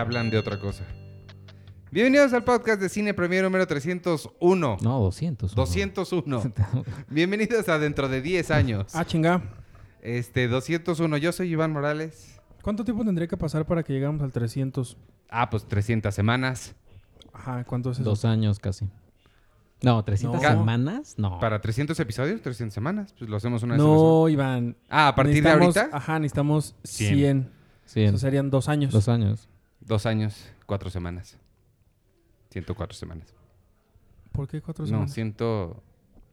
hablan de otra cosa. Bienvenidos al podcast de Cine Premier número 301. No, 200. 201. Bienvenidos a dentro de 10 años. Ah, chinga. Este, 201. Yo soy Iván Morales. ¿Cuánto tiempo tendría que pasar para que llegáramos al 300? Ah, pues 300 semanas. Ajá, ¿cuánto es eso? Dos años casi. No, 300 No. semanas. No. Para 300 episodios, 300 semanas. Pues lo hacemos una vez No, Iván. Ah, a partir de ahorita, Ajá, necesitamos 100. 100. Sí, Eso serían dos años. dos años. Dos años, cuatro semanas. 104 semanas. ¿Por qué cuatro No, semanas? ciento...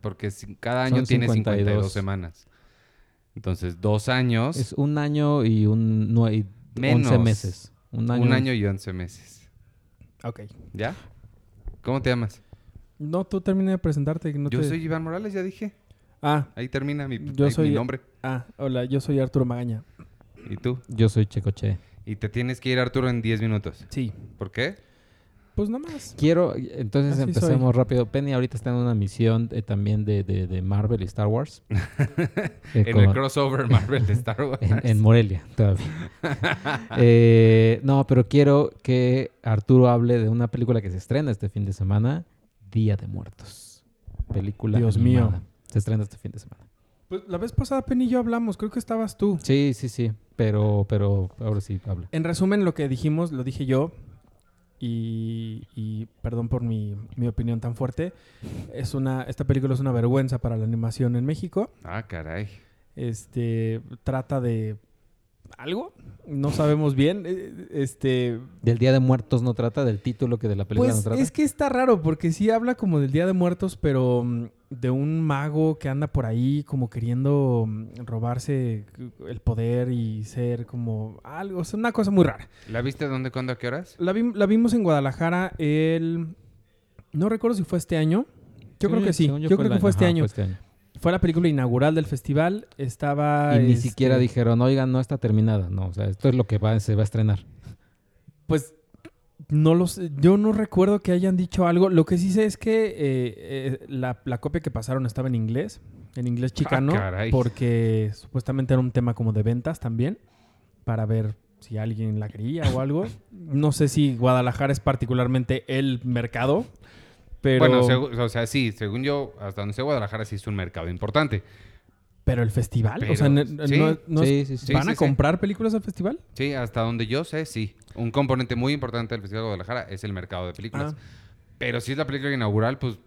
Porque cada Son año tiene 52 52 semanas. Entonces, dos años, Es un año y un nue- y Menos. 11 meses. Un año. un año y 11 meses. Ok. ¿Ya? ¿Cómo te llamas? No, tú termina de presentarte. No Yo te- soy Iván Morales, ya dije. Ah, Ahí termina mi, Yo ahí soy- mi nombre. ah, hola, yo soy Arturo Magaña. ¿Y tú? Yo soy Checoche. Y te tienes que ir, Arturo, en 10 minutos. Sí. ¿Por qué? Pues nada más. Quiero, entonces Así empecemos rápido. Penny ahorita está en una misión eh, también de, de- de Marvel y Star Wars. Eh, En con- el crossover Marvel de Star Wars. en, en Morelia todavía. Eh, no, pero quiero que Arturo hable de una película que se estrena este fin de semana, Día de Muertos. Película Dios animada. mío. Se estrena este fin de semana. Pues la vez pasada Penny y yo hablamos. Creo que estabas tú. Sí, sí, sí. Pero, pero ahora sí habla. En resumen, lo que dijimos, lo dije yo. Y, y perdón por mi, mi opinión tan fuerte. Es una, esta película es una vergüenza para la animación en México. Ah, caray. Este trata de algo, no sabemos bien. eh, Este, Del Día de Muertos no trata, del título que de la película pues no trata. es que está raro porque sí habla como del Día de Muertos, pero mm, de un mago que anda por ahí como queriendo mm, robarse el poder y ser como algo, es una cosa muy rara. ¿La viste dónde, cuándo, a qué horas? La, vi- la vimos en Guadalajara el no recuerdo si fue este año. Yo creo que sí. Yo, creo que fue este ajá, año. este año. Fue la película inaugural del festival. Estaba. Y ni este, siquiera dijeron, oigan, no está terminada. No, o sea, esto es lo que va, se va a estrenar. Pues no lo sé. Yo no recuerdo que hayan dicho algo. Lo que sí sé es que eh, eh, la, la copia que pasaron estaba en inglés. En inglés chicano. caray. porque supuestamente era un tema como de ventas también. Para ver si alguien la quería o algo. No sé si Guadalajara es particularmente el mercado. Pero, Bueno, o sea, sí, según yo, hasta donde sé, Guadalajara sí es un mercado importante. Pero el festival. Pero- o sea, no, no- sí, no es- sí, sí, sí. Sí, ¿van sí, a sí. comprar películas al festival? Sí, hasta donde yo sé, sí. Un componente muy importante del Festival de Guadalajara es el mercado de películas. Ah. Pero si es la película inaugural, pues...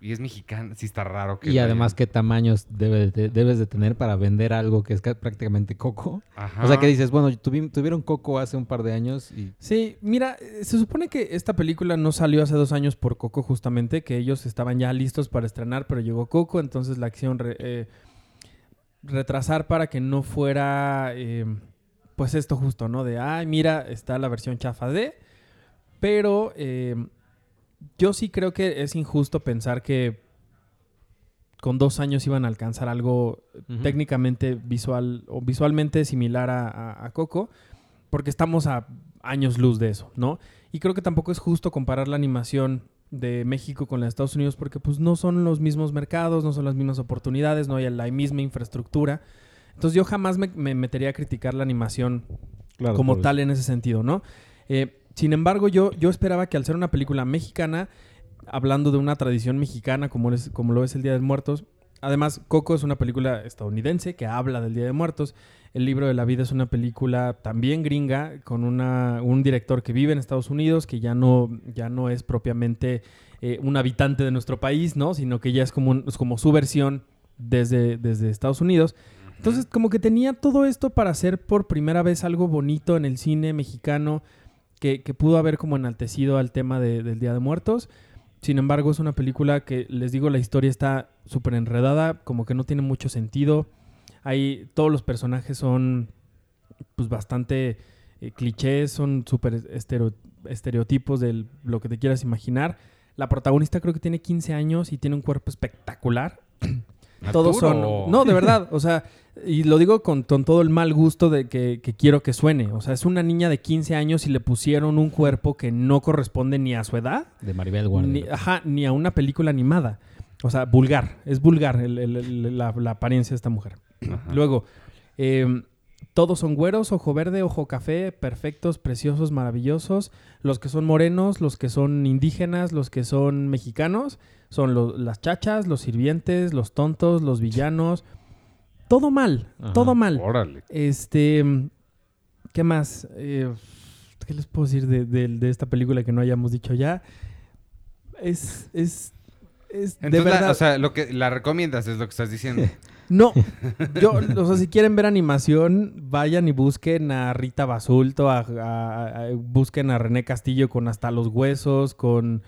Y es mexicana, sí está raro que... Y además, ¿qué tamaños debe de- debes de tener para vender algo que es ca- prácticamente coco? Ajá. O sea, que dices, bueno, tuvi- tuvieron coco hace un par de años y... Sí, mira, eh, se supone que esta película no salió hace dos años por Coco justamente, que ellos estaban ya listos para estrenar, pero llegó Coco, entonces la acción re- eh, retrasar para que no fuera, eh, pues esto justo, ¿no? De, ay, mira, está la versión chafa de, pero eh, yo sí creo que es injusto pensar que con dos años iban a alcanzar algo técnicamente visual o visualmente similar a, a- a Coco, porque estamos a años luz de eso, ¿no? Y creo que tampoco es justo comparar la animación de México con de Estados Unidos porque pues no son los mismos mercados, no son las mismas oportunidades, no hay la misma infraestructura. Entonces yo jamás me, me metería a criticar la animación Claro, como tal en ese sentido, ¿no? Eh, sin embargo, yo, yo esperaba que al ser una película mexicana, hablando de una tradición mexicana como, es, como lo es el Día de Muertos, además Coco es una película estadounidense que habla del Día de Muertos, El libro de la vida es una película también gringa con una, un director que vive en Estados Unidos, que ya no, ya no es propiamente eh, un habitante de nuestro país, ¿no? Sino que ya es como, un- es como su versión desde, desde Estados Unidos. Entonces, como que tenía todo esto para hacer por primera vez algo bonito en el cine mexicano que, que pudo haber como enaltecido al tema de- del Día de Muertos. Sin embargo, es una película que, les digo, la historia está súper enredada, como que no tiene mucho sentido. Ahí todos los personajes son pues bastante eh, clichés, son súper estereo- estereotipos de lo que te quieras imaginar. La protagonista creo que tiene 15 años y tiene un cuerpo espectacular. Todos son. No, de verdad. O sea, y lo digo con, con todo el mal gusto de que, que quiero que suene. O sea, es una niña de 15 años y le pusieron un cuerpo que no corresponde ni a su edad, De Maribel Guardia. ni, ajá, ni a una película animada. O sea, vulgar. Es vulgar el- el- el- la, la apariencia de esta mujer. Ajá. Luego, eh, todos son güeros, ojo verde, ojo café, perfectos, preciosos, maravillosos. Los que son morenos, los que son indígenas, los que son mexicanos, son lo- las chachas, los sirvientes, los tontos, los villanos. Todo mal, Ajá. todo mal. Órale. Este, ¿qué más? Eh, ¿Qué les puedo decir de, de- de esta película que no hayamos dicho ya? Es, es, es de Entonces, la- verdad. o sea, lo que la recomiendas es lo que estás diciendo. no, yo, o sea, si quieren ver animación, vayan y busquen a Rita Basulto, a, busquen a René Castillo con hasta los huesos, con,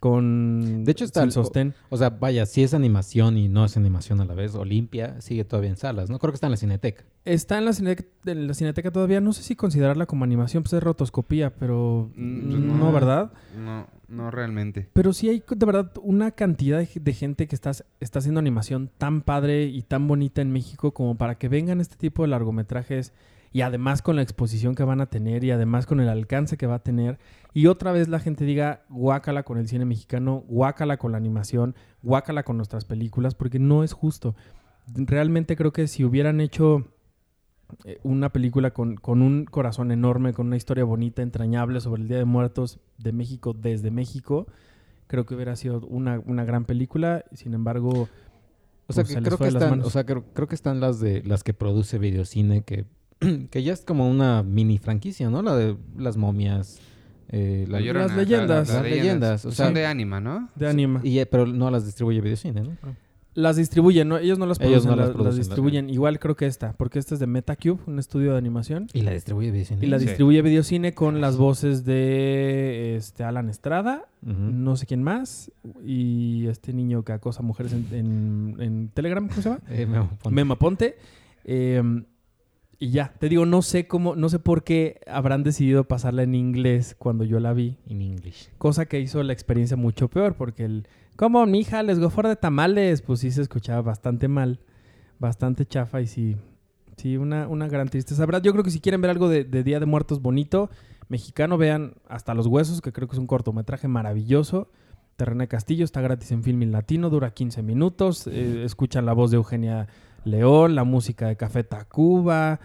con De hecho, está sin el- sostén. O sea, vaya, si es animación y no es animación a la vez, Olimpia sigue todavía en salas, ¿no? Creo que está en la Cineteca. Está en la, cineteca, en la cineteca todavía, no sé si considerarla como animación, pues es rotoscopía, pero Mm, no, no. ¿verdad? No, no realmente. Pero sí hay de verdad una cantidad de, de gente que está, está haciendo animación tan padre y tan bonita en México como para que vengan este tipo de largometrajes y además con la exposición que van a tener y además con el alcance que va a tener. Y otra vez la gente diga guácala con el cine mexicano, guácala con la animación, guácala con nuestras películas, porque no es justo. Realmente creo que si hubieran hecho eh, una película con, con un corazón enorme, con una historia bonita, entrañable sobre el Día de Muertos de México desde México, creo que hubiera sido una, una gran película. Sin embargo, O sea, Pues que se creo que están, o sea, creo, creo que están las de las que produce Videocine que que ya es como una mini franquicia, ¿no? La de las momias, eh, la- La Llorona, las leyendas. Las leyendas, o sea- Son de anima, ¿no? de anima. y, eh, pero no las distribuye Videocine, ¿no? Las distribuyen, ¿no? ellos no las Ellos producen, no las las, las producen, distribuyen. Igual creo que esta, porque esta es de Metacube, un estudio de animación. Y la distribuye Videocine. Y la Sí. distribuye Videocine con las voces de este, Alan Estrada, no sé quién más, y este niño que acosa mujeres en, en- en Telegram, ¿cómo se llama? Eh, Memo Ponte. Mema Ponte. Eh, y ya, te digo, no sé cómo, no sé por qué habrán decidido pasarla en inglés cuando yo la vi. In English. Cosa que hizo la experiencia mucho peor, porque el, como mi hija les go for de tamales, pues sí se escuchaba bastante mal, bastante chafa y sí, sí, una, una gran tristeza. La verdad, yo creo que si quieren ver algo de, de Día de Muertos bonito, mexicano, vean Hasta los Huesos, que creo que es un cortometraje maravilloso. Terrena Castillo está gratis en Filmin Latino, dura 15 minutos. eh, escuchan la voz de Eugenia León, la música de Café Tacuba,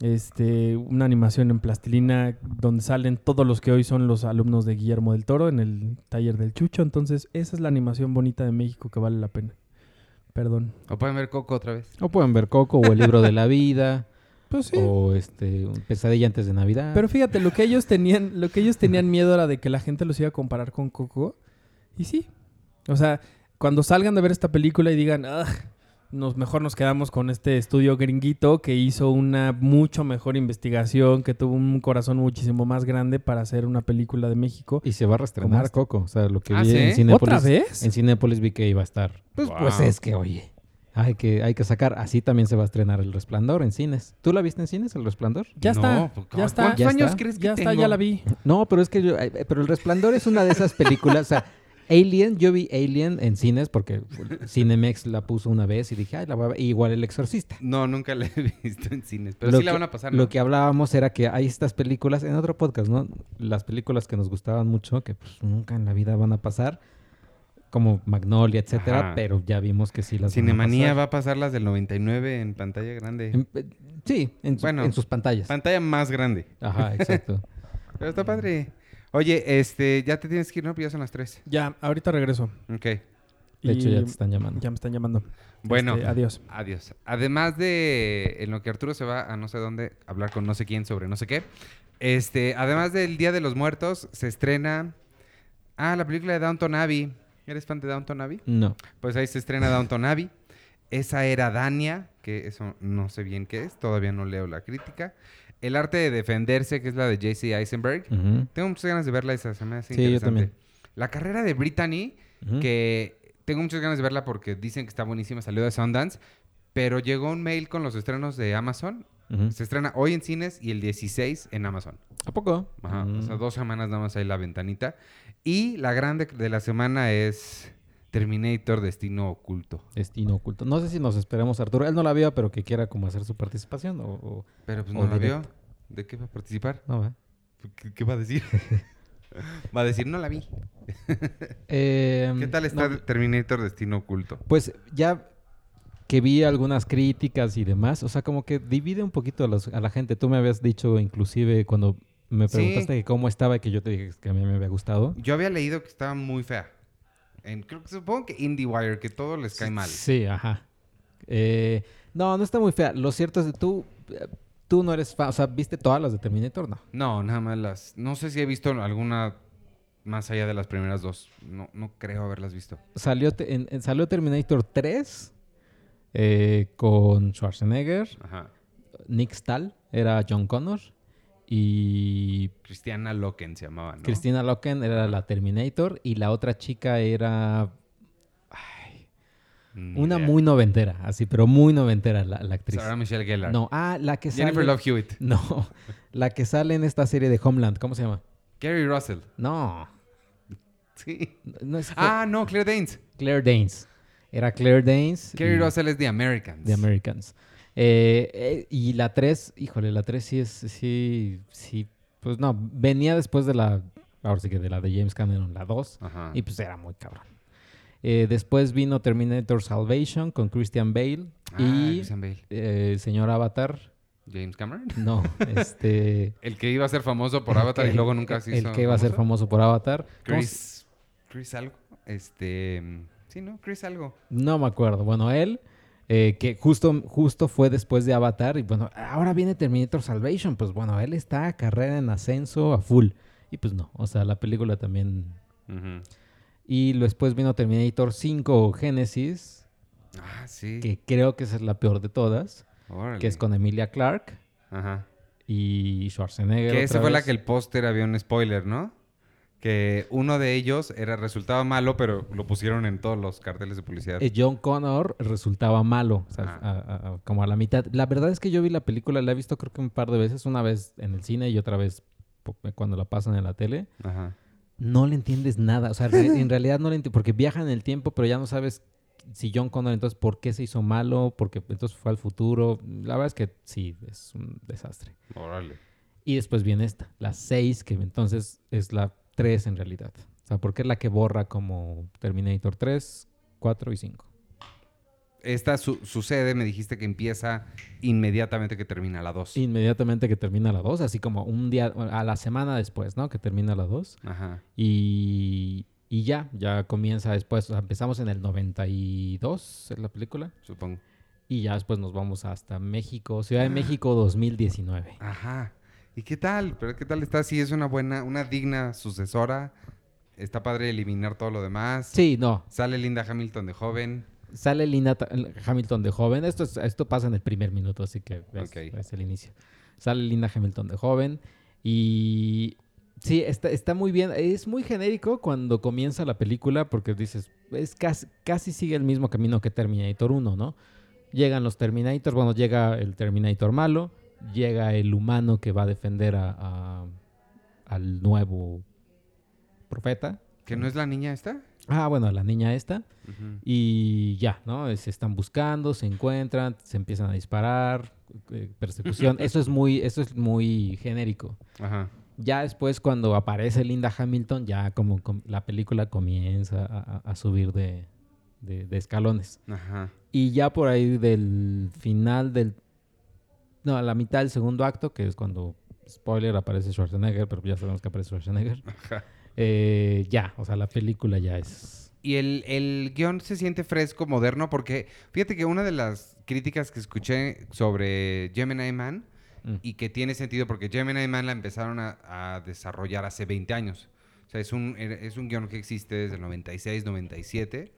este, una animación en plastilina donde salen todos los que hoy son los alumnos de Guillermo del Toro en el taller del Chucho. Entonces, esa es la animación bonita de México que vale la pena. Perdón. O pueden ver Coco otra vez. O pueden ver Coco o el libro de la vida Pues sí. o este un Pesadilla antes de Navidad. Pero fíjate, lo que ellos tenían, lo que ellos tenían miedo era de que la gente los iba a comparar con Coco. Y sí. O sea, cuando salgan de ver esta película y digan, "Ah, nos, mejor nos quedamos con este estudio gringuito que hizo una mucho mejor investigación, que tuvo un corazón muchísimo más grande para hacer una película de México. y se va a reestrenar Coco, o sea, lo que Ah, vi ¿sí? en Cinépolis. ¿Otra vez? En Cinépolis vi que iba a estar. Pues, Wow. pues es que, oye, hay que, hay que sacar. Así también se va a estrenar El Resplandor en cines. ¿Tú la viste en cines, El Resplandor? Ya No, está, pues, ya está. ¿Cuántos Ya años está. crees que Ya está, ya la vi. No, pero es que yo, eh, pero El Resplandor es una de esas películas, o sea, Alien, yo vi Alien en cines porque Cinemex la puso una vez y dije, ay, la voy a ver. Igual El Exorcista. No, nunca la he visto en cines. Pero Lo sí la van a pasar, ¿no? Lo que hablábamos era que hay estas películas, en otro podcast, ¿no? Las películas que nos gustaban mucho, que pues nunca en la vida van a pasar, como Magnolia, etcétera, Ajá. pero ya vimos que sí las Cinemanía van a va a pasar las del 99 en pantalla grande. pasar. En- eh, sí, en, su- Bueno. en sus pantallas. Pantalla más grande. Ajá, exacto. Pero está padre. Oye, este, ya te tienes que ir, ¿no? Pues ya son las 3. Ya, ahorita regreso. Ok. De hecho, ya te están llamando. ya me están llamando. Bueno, Este, adiós. adiós. Además de en lo que Arturo se va a no sé dónde a hablar con no sé quién sobre no sé qué. Este, además del Día de los Muertos, se estrena. Ah, la película de Downton Abbey. ¿Eres fan de Downton Abbey? No. Pues ahí se estrena Downton Abbey. Esa era Dania, que eso no sé bien qué es, todavía no leo la crítica. El arte de defenderse, que es la de J.C. Eisenberg. Tengo muchas ganas de verla esa, se me hace Sí, yo interesante. también. La carrera de Brittany, que tengo muchas ganas de verla porque dicen que está buenísima, salió de Sundance, pero llegó un mail con los estrenos de Amazon. Se estrena hoy en cines y el 16 en Amazon. ¿A poco? Ajá, o sea, Mm. dos semanas nada más ahí la ventanita. Y la grande de la semana es Terminator Destino Oculto. Destino oculto. No sé si nos esperamos a Arturo. Él no la vio, pero que quiera como hacer su participación o... o- Pero pues O no la vio. ¿De qué va a participar? No, ¿verdad? ¿Qué, qué va a decir? va a decir, no la vi. Eh, ¿Qué tal está no, Terminator Destino Oculto? pues ya que vi algunas críticas y demás, o sea, como que divide un poquito a, los- a la gente. Tú me habías dicho inclusive cuando me Sí. preguntaste que cómo estaba y que yo te dije que a mí me había gustado. Yo había leído que estaba muy fea. En, creo que supongo que IndieWire, que todo les cae mal. Sí, ajá. Eh, no, no está muy fea. Lo cierto es que tú, tú no eres fan, o sea, ¿viste todas las de Terminator? No. No, nada más las. No sé si he visto alguna más allá de las primeras dos. No, no creo haberlas visto. Salió, te- en- en- salió Terminator 3 eh, con Schwarzenegger, Ajá. Nick Stahl, era John Connor, y Cristiana Loken se llamaba, ¿no? Christina Loken era la Terminator, y la otra chica era Ni una muy noventera, así, pero muy noventera la, la actriz. Sarah Michelle Gellar. No, ah, la que sale... Jennifer Love Hewitt. No, la que sale en esta serie de Homeland, ¿cómo se llama? Gary Russell. No, Sí. no es Ah, no, Claire Danes. Claire Danes. Era Claire Danes. Gary y- Russell es The Americans. The Americans. Eh, eh, y la 3, híjole, la 3 sí es, sí, sí, pues no, venía después de la, ahora sí que de la de James Cameron, la 2, Ajá. y pues era muy cabrón. Eh, después vino Terminator Salvation con Christian Bale Ah, y Christian Bale. eh, Señor Avatar, James Cameron. no, este... El que iba a ser famoso por Avatar y el- luego nunca se El hizo que iba a ser famoso por Avatar. ¿Cómo se- Chris. Chris algo. Este. Sí, ¿no? Chris algo. No me acuerdo. Bueno, él, eh, que justo, justo fue después de Avatar, y bueno, ahora viene Terminator Salvation, pues bueno, él está a carrera en ascenso a full. Y pues no, o sea, la película también... Ujú. Y después vino Terminator 5 Genesis, Ah, sí. que creo que esa es la peor de todas, que es con Emilia Clarke Ajá. y Schwarzenegger. Que esa fue la que el póster había un spoiler, ¿no? Que uno de ellos era resultaba malo, pero lo pusieron en todos los carteles de publicidad. Eh, John Connor resultaba malo, o sea, a- como a la mitad. La verdad es que yo vi la película, la he visto creo que un par de veces, una vez en el cine y otra vez po- cuando la pasan en la tele. Ajá. No le entiendes nada, o sea, re- en realidad no le entiendes, porque viaja en el tiempo, pero ya no sabes si John Connor entonces por qué se hizo malo, porque entonces fue al futuro. La verdad es que sí, es un desastre. Órale. Y después viene esta, la 6, que entonces es la 3 en realidad. O sea, porque es la que borra como Terminator 3, 4 y 5. Esta su- sucede, me dijiste que empieza inmediatamente que termina la 2. Inmediatamente que termina la 2, así como un día, a la semana después, ¿no? Que termina la 2. Ajá. Y, y ya, ya comienza después. O sea, empezamos en el 92, es la película. Supongo. Y ya después nos vamos hasta México, Ciudad de México 2019. Ajá. ¿Y qué tal? ¿Pero qué tal está? Sí, es una buena, una digna sucesora. Está padre eliminar todo lo demás. Sí, no. Sale Linda Hamilton de joven. Sale Linda Hamilton de joven. Esto, es- esto pasa en el primer minuto, así que es el inicio. Sale Linda Hamilton de joven. Y sí, está, está muy bien. Es muy genérico cuando comienza la película porque dices, es casi, casi sigue el mismo camino que Terminator 1, ¿no? Llegan los Terminators, bueno, llega el Terminator malo, llega el humano que va a defender a- a- al nuevo profeta. ¿Que no es la niña esta? Ah, bueno, la niña esta. Y ya, ¿no? Se están buscando, se encuentran, se empiezan a disparar, eh, persecución. Eso es muy, eso es muy genérico. Ajá. Ya después, cuando aparece Linda Hamilton, ya como com- la película comienza a, a- a subir de, de- de escalones. Ajá. Y ya por ahí del final del... No, a la mitad del segundo acto, que es cuando, spoiler, aparece Schwarzenegger, pero ya sabemos que aparece Schwarzenegger. Ajá. eh, ya, o sea, la película ya es... Y el, el guion se siente fresco, moderno, porque fíjate que una de las críticas que escuché sobre Gemini Man, Mm. y que tiene sentido porque Gemini Man la empezaron a, a desarrollar hace 20 años. O sea, es un, es un guion que existe desde el 96, 97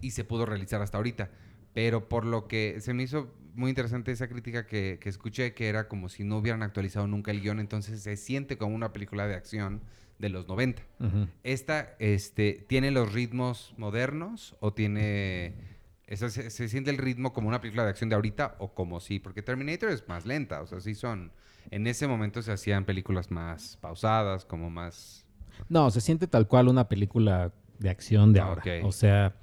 y se pudo realizar hasta ahorita. Pero por lo que se me hizo muy interesante esa crítica que, que escuché, que era como si no hubieran actualizado nunca el guion, entonces se siente como una película de acción de los 90. Ujú. ¿Esta este, tiene los ritmos modernos o tiene... eso se, se siente el ritmo como una película de acción de ahorita o como sí? Porque Terminator es más lenta, o sea, sí son... En ese momento se hacían películas más pausadas, como más... No, se siente tal cual una película de acción de Ah, ahora. O sea,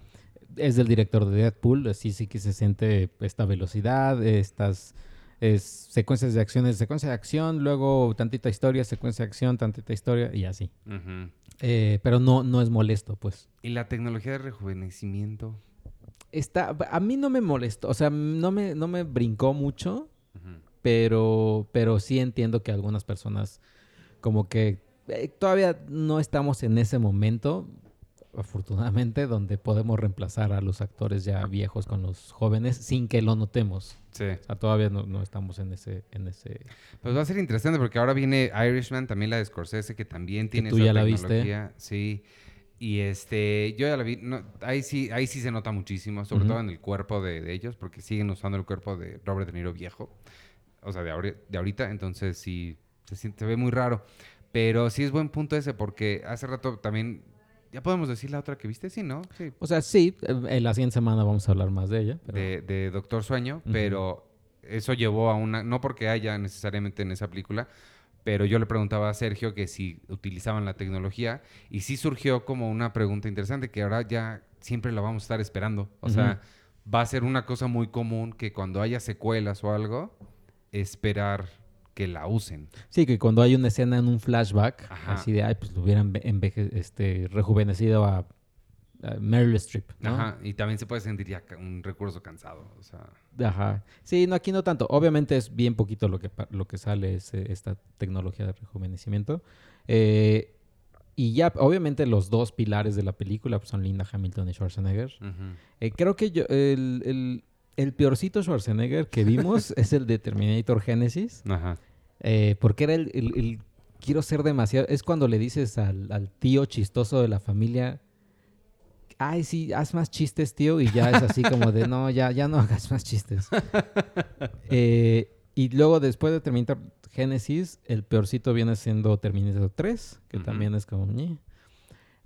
es del director de Deadpool, así sí que se siente esta velocidad, estas es, secuencias de acciones, secuencia de acción, luego tantita historia, secuencia de acción, tantita historia y así. Eh, pero no, no es molesto, pues. Y la tecnología de rejuvenecimiento. Está, a mí no me molestó, o sea, no me, no me brincó mucho, pero, pero sí entiendo que algunas personas como que eh, todavía no estamos en ese momento, afortunadamente, donde podemos reemplazar a los actores ya viejos con los jóvenes sin que lo notemos. Sí. O sea, todavía no, no estamos en ese, en ese... Pues va a ser interesante porque ahora viene Irishman, también la de Scorsese, que también tiene tú esa ya la viste. tecnología. Sí. Y este, yo ya la vi. no, ahí sí, ahí sí se nota muchísimo, sobre todo en el cuerpo de, de ellos, porque siguen usando el cuerpo de Robert De Niro viejo. O sea, de, de ahorita, entonces sí, se, siente, se ve muy raro. Pero sí es buen punto ese, porque hace rato también. Ya podemos decir la otra que viste, sí, ¿no? Sí. O sea, sí, en la siguiente semana vamos a hablar más de ella. pero- de, de Doctor Sueño, pero eso llevó a una, no porque haya necesariamente en esa película, pero yo le preguntaba a Sergio que si utilizaban la tecnología y sí surgió como una pregunta interesante que ahora ya siempre la vamos a estar esperando. O sea, va a ser una cosa muy común que cuando haya secuelas o algo, esperar que la usen. Sí, que cuando hay una escena en un flashback, Ajá. así de, ay, pues lo hubieran este, rejuvenecido a, a Meryl Streep, ¿no? Ajá, y también se puede sentir ya un recurso cansado. O sea, Ajá. Sí, no, aquí no tanto. Obviamente es bien poquito lo que, lo que sale es, eh, esta tecnología de rejuvenecimiento. Eh, y ya, obviamente, los dos pilares de la película pues, son Linda Hamilton y Schwarzenegger. Eh, creo que yo, el, el- el peorcito Schwarzenegger que vimos es el de Terminator Genesis. Ajá. eh, porque era el, el- el quiero ser demasiado. Es cuando le dices al, al tío chistoso de la familia. Ay, sí, haz más chistes, tío. Y ya es así como de, no, ya, ya no hagas más chistes. Eh, y luego, después de Terminator Genesis, el peorcito viene siendo Terminator 3, que también es como... "Ñe".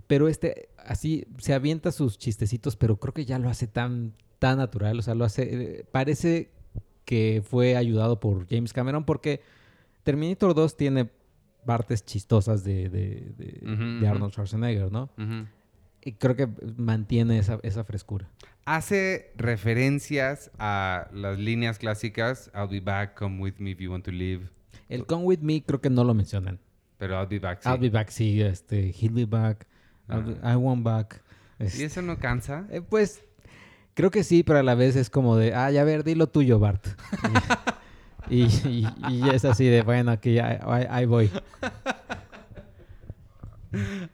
Pero este, así, se avienta sus chistecitos, pero creo que ya lo hace tan, tan natural. O sea, lo hace... eh, parece que fue ayudado por James Cameron porque Terminator 2 tiene partes chistosas de, de- de- Ujú, de ujú. Arnold Schwarzenegger, ¿no? Y creo que mantiene esa, esa frescura. hace referencias a las líneas clásicas I'll be back, come with me if you want to live. El Come With Me creo que no lo mencionan. Pero I'll be back, sí. I'll be back, sí, este, he'll be back, be- I want back. ¿Y Este, eso no cansa? eh, pues, creo que sí, pero a la vez es como de, ah, ya ver, dilo tuyo, Bart. y, y- y es así de, bueno, aquí ahí, ahí- ahí voy.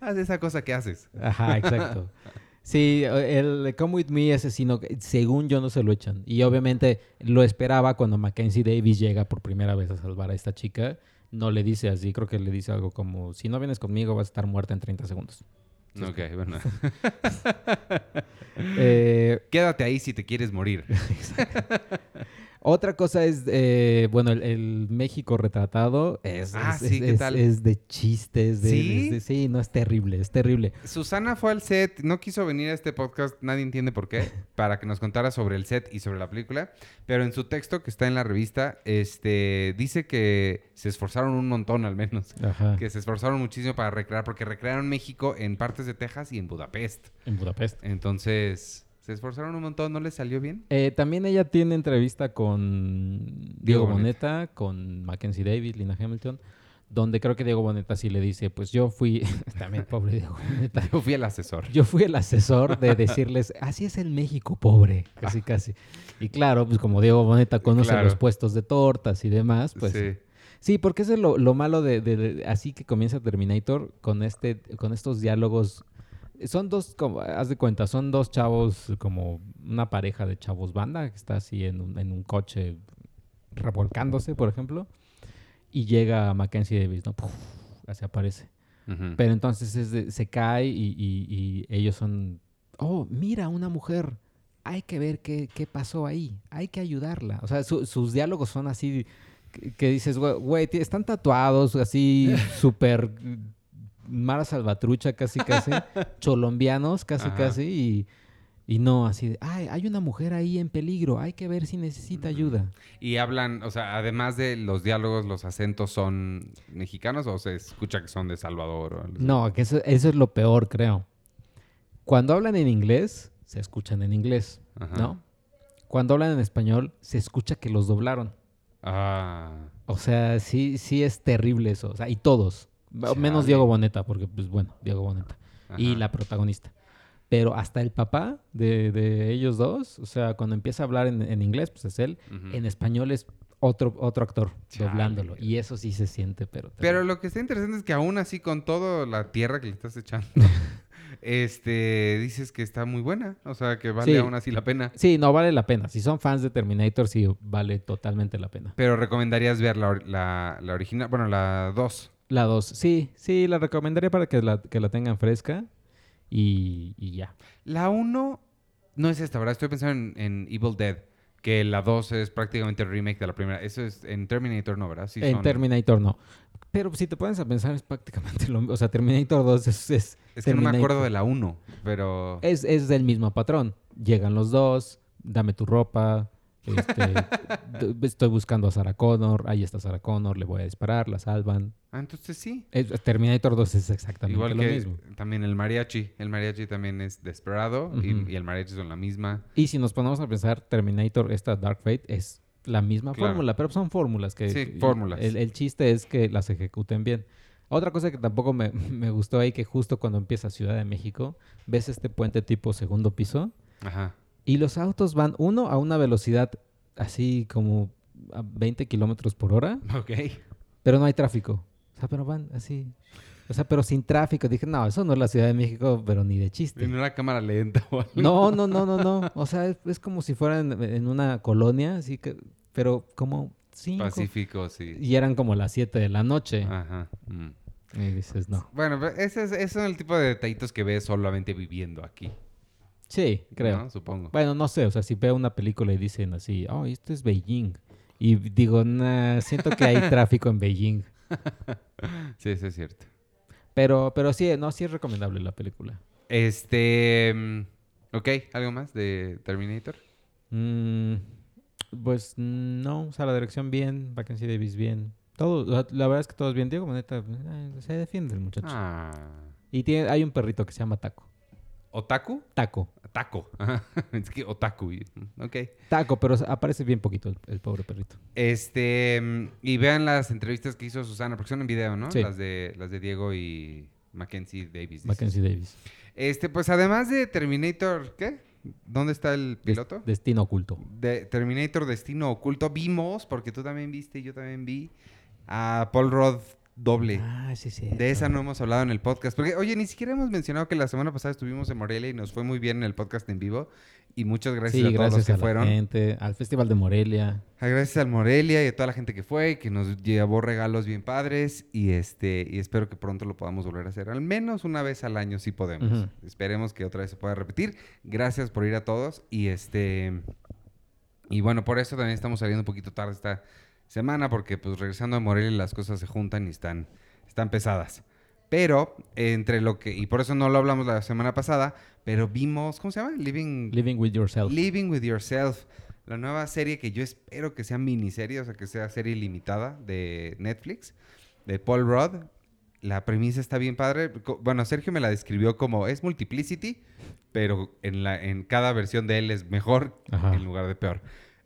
Haz esa cosa que haces. Ajá, exacto. Sí, el Come With Me ese sí, no- según yo no se lo echan. Y obviamente lo esperaba cuando Mackenzie Davis llega por primera vez a salvar a esta chica. No le dice así, creo que le dice algo como, si no vienes conmigo vas a estar muerta en 30 segundos. Ok, bueno. Eh, Quédate ahí si te quieres morir. otra cosa es, eh, bueno, el, el México retratado es, Ah, es- sí, ¿qué es- tal? es de chistes. De, ¿Sí? de- sí, no, es terrible, es terrible. Susana fue al set, no quiso venir a este podcast, nadie entiende por qué, para que nos contara sobre el set y sobre la película, pero en su texto que está en la revista, este, dice que se esforzaron un montón al menos, Ajá. que se esforzaron muchísimo para recrear, porque recrearon México en partes de Texas y en Budapest. En Budapest. Entonces, se esforzaron un montón, ¿no les salió bien? Eh, también ella tiene entrevista con Diego, Diego Boneta, con Mackenzie Davis, Lina Hamilton, donde creo que Diego Boneta sí le dice, pues yo fui, también pobre Diego Boneta, Yo fui el asesor. yo fui el asesor de decirles, así es el México pobre, casi casi. Y claro, pues como Diego Boneta conoce Claro. los puestos de tortas y demás, pues sí, sí. porque eso es lo, lo malo de, de- de- así que comienza Terminator con este, con estos diálogos. Son dos, como, haz de cuenta, son dos chavos, como una pareja de chavos banda que está así en un, en un coche revolcándose, por ejemplo, y llega Mackenzie Davis, ¿no? Puf, así aparece. Pero entonces es de- se cae y, y- y ellos son, oh, mira, una mujer, hay que ver qué, qué pasó ahí, hay que ayudarla. O sea, su- sus diálogos son así, que, que dices, güey, están tatuados, así súper mala salvatrucha, casi, casi, cholombianos, casi, Ajá. casi, y, y no, así de, ay, hay una mujer ahí en peligro, hay que ver si necesita ayuda. Y hablan, o sea, además de los diálogos, los acentos son mexicanos o se escucha que son de Salvador o? No, que eso, eso es lo peor, creo. Cuando hablan en inglés, se escuchan en inglés, Ajá. ¿no? Cuando hablan en español, se escucha que los doblaron. Ah, O sea, sí, sí es terrible eso. O sea, y todos. Menos Chale. Diego Boneta, porque, pues bueno, Diego Boneta. Y la protagonista. pero hasta el papá de, de ellos dos, o sea, cuando empieza a hablar en, en inglés, pues es él, Ujú. en español es otro, otro actor Chale. doblándolo. Y eso sí se siente, pero... Pero lo que está interesante es que aún así, con toda la tierra que le estás echando, este, dices que está muy buena. O sea, que vale Sí. aún así la pena. Sí, no vale la pena. Si son fans de Terminator, sí vale totalmente la pena. Pero recomendarías ver la, la, la original, bueno, la 2. La 2, sí, sí, la recomendaría para que la, que la tengan fresca y, y ya. La 1 no es esta, ¿verdad? Estoy pensando en, en Evil Dead, que la 2 es prácticamente el remake de la primera. Eso es en Terminator, ¿no, verdad? Sí, en son- Terminator no. Pero si te pones a pensar, es prácticamente lo mismo. O sea, Terminator 2 es, es, Es que no me acuerdo de la 1, pero... es, es del mismo patrón. Llegan los dos, dame tu ropa, este, estoy buscando a Sarah Connor, ahí está Sarah Connor, le voy a disparar, la salvan. Ah, entonces sí. Terminator 2 es exactamente Igual lo que mismo. también el mariachi. El mariachi también es desesperado y- el mariachi son la misma. Y si nos ponemos a pensar, Terminator, esta Dark Fate, es la misma Claro. fórmula, pero son fórmulas que... Sí, fórmulas. El, el chiste es que las ejecuten bien. Otra cosa que tampoco me, me gustó ahí, que justo cuando empieza Ciudad de México, ves este puente tipo segundo piso Ajá. Y los autos van, uno, a una velocidad así como a 20 kilómetros por hora, Ok. pero no hay tráfico. O sea, pero van así... O sea, pero sin tráfico. Dije, no, eso no es la Ciudad de México, pero ni de chiste. En una cámara lenta o algo. No, no, no, no, no. O sea, es, es como si fueran en, en una colonia, así que, pero como cinco. Pacífico, sí. Y eran como las 7 de la noche. Ajá. mm. Y dices, no. Bueno, pero ese es, esos son el tipo de detallitos que ves solamente viviendo aquí. Sí, creo. ¿no? Supongo. Bueno, no sé, o sea, si veo una película y dicen así, oh, esto es Beijing. Y digo, nah, siento que hay tráfico en Beijing. Sí, eso es cierto. Pero, pero sí, no, sí es recomendable la película. Este. mm, Ok, ¿algo más de Terminator? Mm, pues no, o sea, la dirección bien, Vacancy Davis bien. Todo, la, la verdad es que todo es bien. Diego, eh, se defiende el muchacho. Ah. Y tiene, hay un perrito que se llama Taco. ¿Otaku? Taco. Taco. Es que otaku. Ok. Taco, pero aparece bien poquito el, el pobre perrito. Este. mm, Y vean las entrevistas que hizo Susana, porque son en video, ¿no? Sí. Las de, las de Diego y Mackenzie Davis. Mackenzie Davis. Este, pues además de Terminator, ¿qué? ¿Dónde está el Des- piloto? Destino oculto. de Terminator Destino Oculto vimos, porque tú también viste y yo también vi, a Paul Rudd doble. Ah, sí, sí. De esa no hemos hablado en el podcast. Porque, oye, ni siquiera hemos mencionado que la semana pasada estuvimos en Morelia y nos fue muy bien en el podcast en vivo. Y muchas gracias Sí, a todos gracias los que a la fueron. gente, al Festival de Morelia. Ah, Gracias al Morelia y a toda la gente que fue, que nos llevó regalos bien padres. Y este y espero que pronto lo podamos volver a hacer. Al menos una vez al año si podemos. Esperemos que otra vez se pueda repetir. Gracias por ir a todos. Y este. Y bueno, por eso también estamos saliendo un poquito tarde esta semana. Porque pues regresando a Morelia las cosas se juntan y están, están pesadas. Pero entre lo que. Y por eso no lo hablamos la semana pasada. Pero vimos. ¿Cómo se llama? Living. Living with Yourself. Living with Yourself, la nueva serie que yo espero que sea miniserie, o sea, que sea serie limitada de Netflix, de Paul Rudd. La premisa está bien padre. Bueno, Sergio me la describió como es Multiplicity, pero en, la, en cada versión de él es mejor Ajá. en lugar de peor.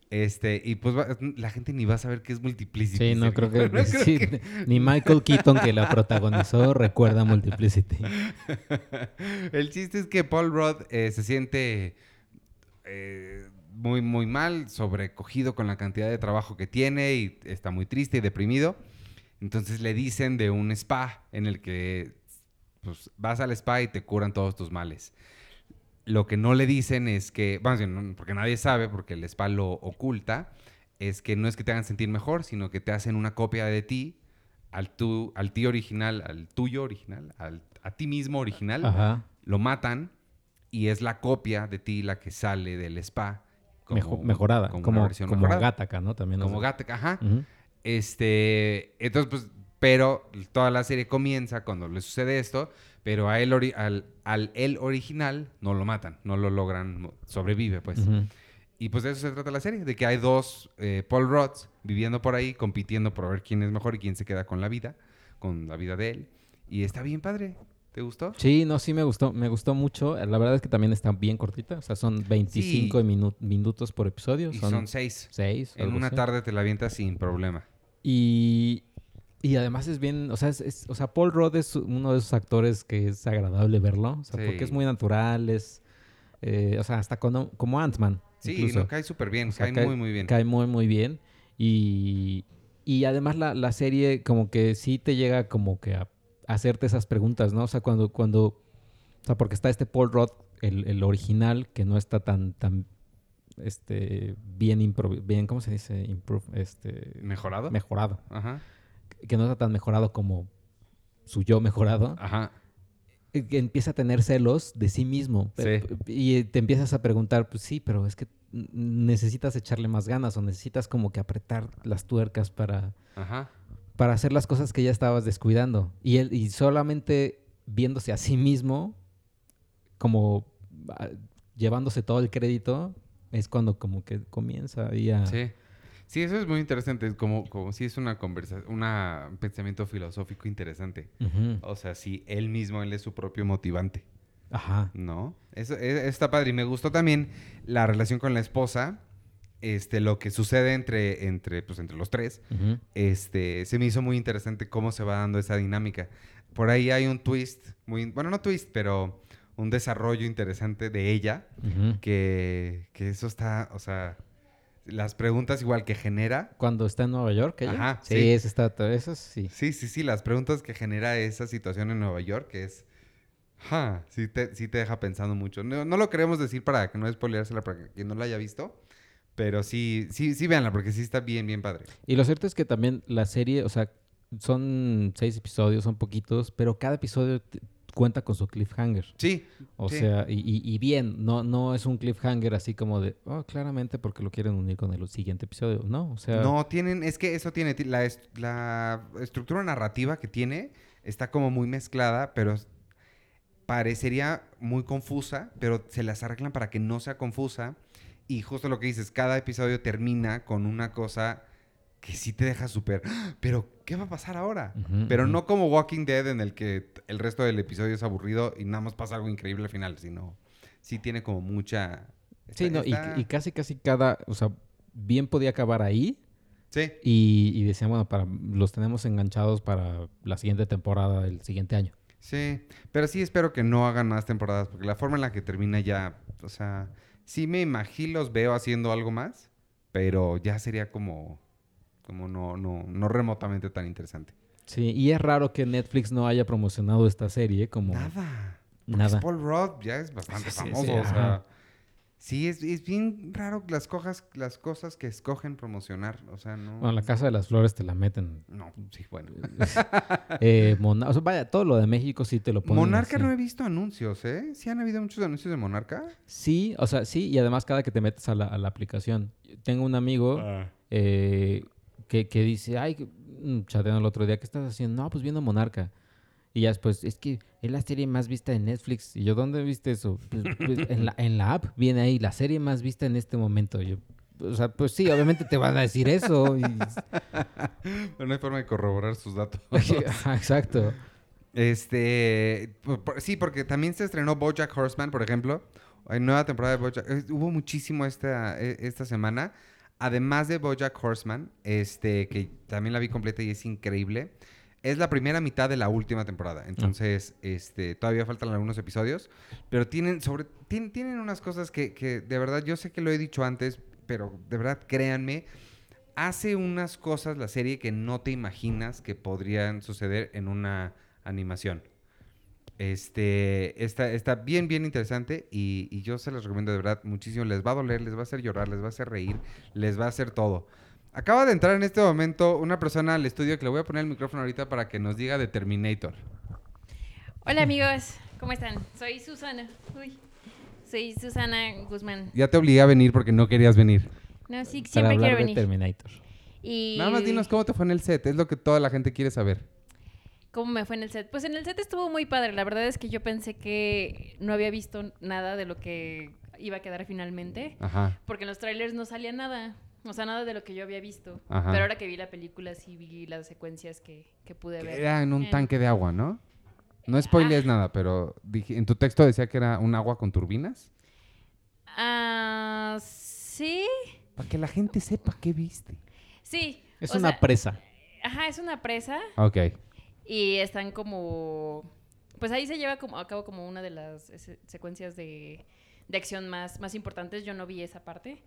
Este, y pues va- la gente ni va a saber qué es Multiplicity. Sí, no creo que, No creo sí, que- ni Michael Keaton que la protagonizó recuerda Multiplicity. El chiste es que Paul Rudd eh, se siente eh, muy, muy mal, sobrecogido con la cantidad de trabajo que tiene y está muy triste y deprimido. Entonces le dicen de un spa en el que pues, vas al spa y te curan todos tus males. Lo que no le dicen es que, vamos, no, porque nadie sabe, porque el spa lo oculta, es que no es que te hagan sentir mejor, sino que te hacen una copia de ti al, tu, al ti original, al tuyo original, al, a ti mismo original Ajá. lo matan y es la copia de ti la que sale del spa. como- Mejo- mejorada. como una Como, versión como mejorada. Gattaca, ¿no? También. Como. Gattaca, ajá. Ujú. Este, entonces, pues, pero toda la serie comienza cuando le sucede esto, pero a él ori- al, al él original no lo matan, no lo logran, sobrevive, pues. Ujú. Y pues de eso se trata la serie, de que hay dos eh, Paul Rudds viviendo por ahí, compitiendo por ver quién es mejor y quién se queda con la vida, con la vida de él. Y está bien padre. ¿Te gustó? Sí, no, sí me gustó, me gustó mucho. La verdad es que también está bien cortita, o sea, son 25 Sí. minu- minutos por episodio, Y son, son seis. seis. En una así. tarde te la avientas sin problema. Y Y además es bien, o sea, es, es- o sea, Paul Rudd es uno de esos actores que es agradable verlo, o sea, Sí. porque es muy natural, es, eh, o sea, hasta como, como Ant-Man. Sí, incluso. no, cae súper bien, O sea, cae, muy, muy bien. Cae muy, muy bien. Y, y además la, la serie como que sí te llega como que a, hacerte esas preguntas, ¿no? O sea, cuando, cuando, o sea, porque está este Paul Rudd, el, el original, que no está tan, tan, este, bien, improvi- bien, ¿cómo se dice? Improve, este, ¿Mejorado? mejorado. Ajá. Que no está tan mejorado como su yo mejorado. Ajá. eh, que empieza a tener celos de sí mismo. Sí. Y te empiezas a preguntar, pues sí, pero es que necesitas echarle más ganas o necesitas como que apretar las tuercas para, Ajá. para hacer las cosas que ya estabas descuidando. Y él, y solamente viéndose a sí mismo, como ah, llevándose todo el crédito, es cuando como que comienza ahí a... Sí. Sí, eso es muy interesante. Como, como si es una conversación, un pensamiento filosófico interesante. Ujú. O sea, si él mismo, él es su propio motivante. Ajá. ¿No? Eso e- está padre. Y me gustó también la relación con la esposa. Este, lo que sucede entre, entre, pues, entre los tres. Ujú. Este, se me hizo muy interesante cómo se va dando esa dinámica. Por ahí hay un twist, muy, bueno, no twist, pero un desarrollo interesante de ella. Ujú. Que, que eso está, o sea, las preguntas igual que genera. Cuando está en Nueva York, ella. Ajá, sí, sí. Eso está, eso sí. Sí, sí, sí, las preguntas que genera esa situación en Nueva York, que es, ja, sí te, sí te deja pensando mucho. No, no lo queremos decir para que no spoileársela para quien no la haya visto, pero sí, sí, sí véanla, porque sí está bien, bien padre. Y lo cierto es que también la serie, o sea, son seis episodios, son poquitos, pero cada episodio cuenta con su cliffhanger. Sí, O Sí. sea, y, y- bien, no, no es un cliffhanger así como de, oh, claramente porque lo quieren unir con el siguiente episodio. No, o sea, no tienen, es que eso tiene, ti- la, est- la estructura narrativa que tiene está como muy mezclada, pero parecería muy confusa, pero se las arreglan para que no sea confusa. Y justo lo que dices, cada episodio termina con una cosa que sí te deja súper, "Ah, pero ¿qué va a pasar ahora? Pero no como Walking Dead en el que el resto del episodio es aburrido y nada más pasa algo increíble al final, sino sí tiene como mucha... Sí, está- no, y, casi, casi cada, o sea, bien podía acabar ahí Sí, y, y decían, bueno, para, los tenemos enganchados para la siguiente temporada del siguiente año. sí, pero sí espero que no hagan más temporadas porque la forma en la que termina ya, o sea, sí me imagino los veo haciendo algo más, pero ya sería como, como no, no, no remotamente tan interesante. Sí, y es raro que Netflix no haya promocionado esta serie como... Nada. Porque Nada. es Paul Rudd ya es bastante Sí, sí, famoso. sí, o sea, sí, es, es bien raro las, cojas, las cosas que escogen promocionar. O sea, no. Bueno, la Casa de las Flores te la meten. No, sí, bueno. Eh, Mona- o sea, vaya, todo lo de México sí te lo ponen Monarca así. no he visto anuncios, ¿eh? Sí han habido muchos anuncios de Monarca. Sí, o sea, sí, y además cada que te metes a la, a la aplicación. Tengo un amigo eh, que, que dice, ay, mm, chateando el otro día, ¿qué estás haciendo? No, pues viendo Monarca. Y ya después, es que es la serie más vista de Netflix. Y yo, ¿dónde viste eso? "Pues, pues, en, la, en la app viene ahí, la serie más vista en este momento. Yo, o sea, pues sí, obviamente te van a decir eso. y- Pero no hay forma de corroborar sus datos. Exacto. este. sí, porque también se estrenó Bojack Horseman, por ejemplo. Hay nueva temporada de Bojack. eh, Hubo muchísimo esta, eh, esta semana. Además de Bojack Horseman, este, que también la vi completa y es increíble. Es la primera mitad de la última temporada. Entonces, este, todavía faltan algunos episodios. Pero tienen, sobre, tien- tienen unas cosas que, que de verdad, yo sé que lo he dicho antes, pero de verdad, créanme, hace unas cosas la serie que no te imaginas que podrían suceder en una animación. Este, está, está bien, bien interesante y, y yo se los recomiendo de verdad muchísimo. Les va a doler, les va a hacer llorar, les va a hacer reír, les va a hacer todo. Acaba de entrar en este momento una persona al estudio que le voy a poner el micrófono ahorita para que nos diga de Terminator. Hola amigos, ¿cómo están? Soy Susana. Uy, soy Susana Guzmán. Ya te obligué a venir porque no querías venir. No, sí, Para siempre hablar quiero de venir. Terminator. Y Nada más dinos cómo te fue en el set, es lo que toda la gente quiere saber. Cómo me fue en el set. Pues en el set estuvo muy padre. La verdad es que yo pensé que no había visto nada de lo que iba a quedar finalmente. Ajá. Porque en los trailers no salía nada. O sea, nada de lo que yo había visto. Ajá. Pero ahora que vi la película sí vi las secuencias que, que pude ver. Era en un En- tanque de agua, ¿no? No spoilees nada, pero dije- en tu texto decía que era un agua con turbinas. Ah, sí. Para que la gente sepa qué viste. Sí. Es una sea, presa. Ajá, Ajá, es una presa Ok. Y están como... Pues ahí se lleva como, a cabo como una de las secuencias de, de acción más, más importantes. Yo no vi esa parte.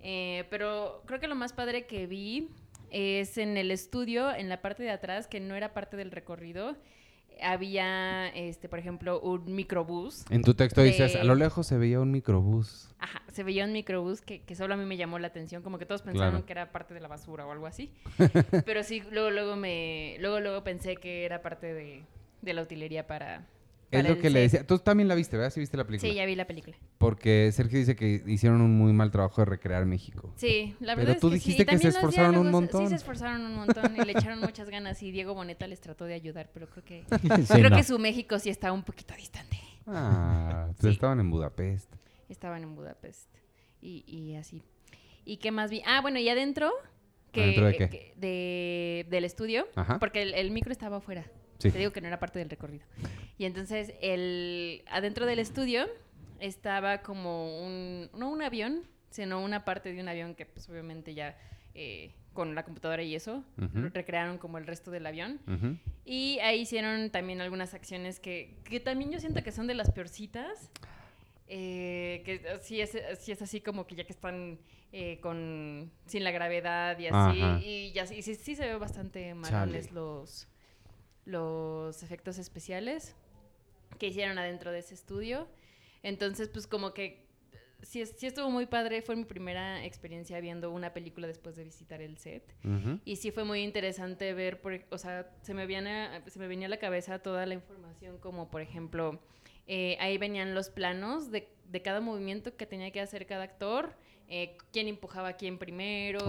Eh, pero creo que lo más padre que vi es en el estudio, en la parte de atrás, que no era parte del recorrido. Había, este, por ejemplo, un microbús. En tu texto dices, a lo lejos se veía un microbús. Ajá, se veía un microbús que, que solo a mí me llamó la atención, como que todos pensaron Claro. que era parte de la basura o algo así. Pero sí, luego, luego me, luego, luego pensé que era parte de, de la utilería para. Es lo que le decía. Tú también la viste, ¿verdad? Sí viste la película. Sí, ya vi la película. Porque Sergio dice que hicieron un muy mal trabajo de recrear México. Sí, la Pero verdad es tú que dijiste que se esforzaron un montón. Sí, se esforzaron un montón y le echaron muchas ganas y Diego Boneta les trató de ayudar, pero creo que Sí, creo no. que su México sí está un poquito distante. Ah, pues Sí. estaban en Budapest. Estaban en Budapest y, y así. ¿Y qué más vi? Ah, bueno, y adentro que, ¿Adentro de qué? que- de- del estudio, Ajá. porque el, el micro estaba afuera. Sí. Te digo que no era parte del recorrido. Y entonces, el, adentro del estudio estaba como un, no un avión, sino una parte de un avión que pues obviamente ya eh, con la computadora y eso recrearon como el resto del avión. Y ahí hicieron también algunas acciones que, que también yo siento que son de las peorcitas. Eh, que sí es, sí es así como que ya que están eh, con sin la gravedad y así. Ajá. Y ya sí, sí, sí se ve bastante malones los, los efectos especiales que hicieron adentro de ese estudio. Entonces, pues como que sí, es- sí estuvo muy padre. Fue mi primera experiencia viendo una película después de visitar el set. Ujú. Y sí fue muy interesante ver, por, o sea, se me, viene, se me venía a la cabeza toda la información, como por ejemplo, eh, ahí venían los planos de, de cada movimiento que tenía que hacer cada actor, eh, quién empujaba a quién primero,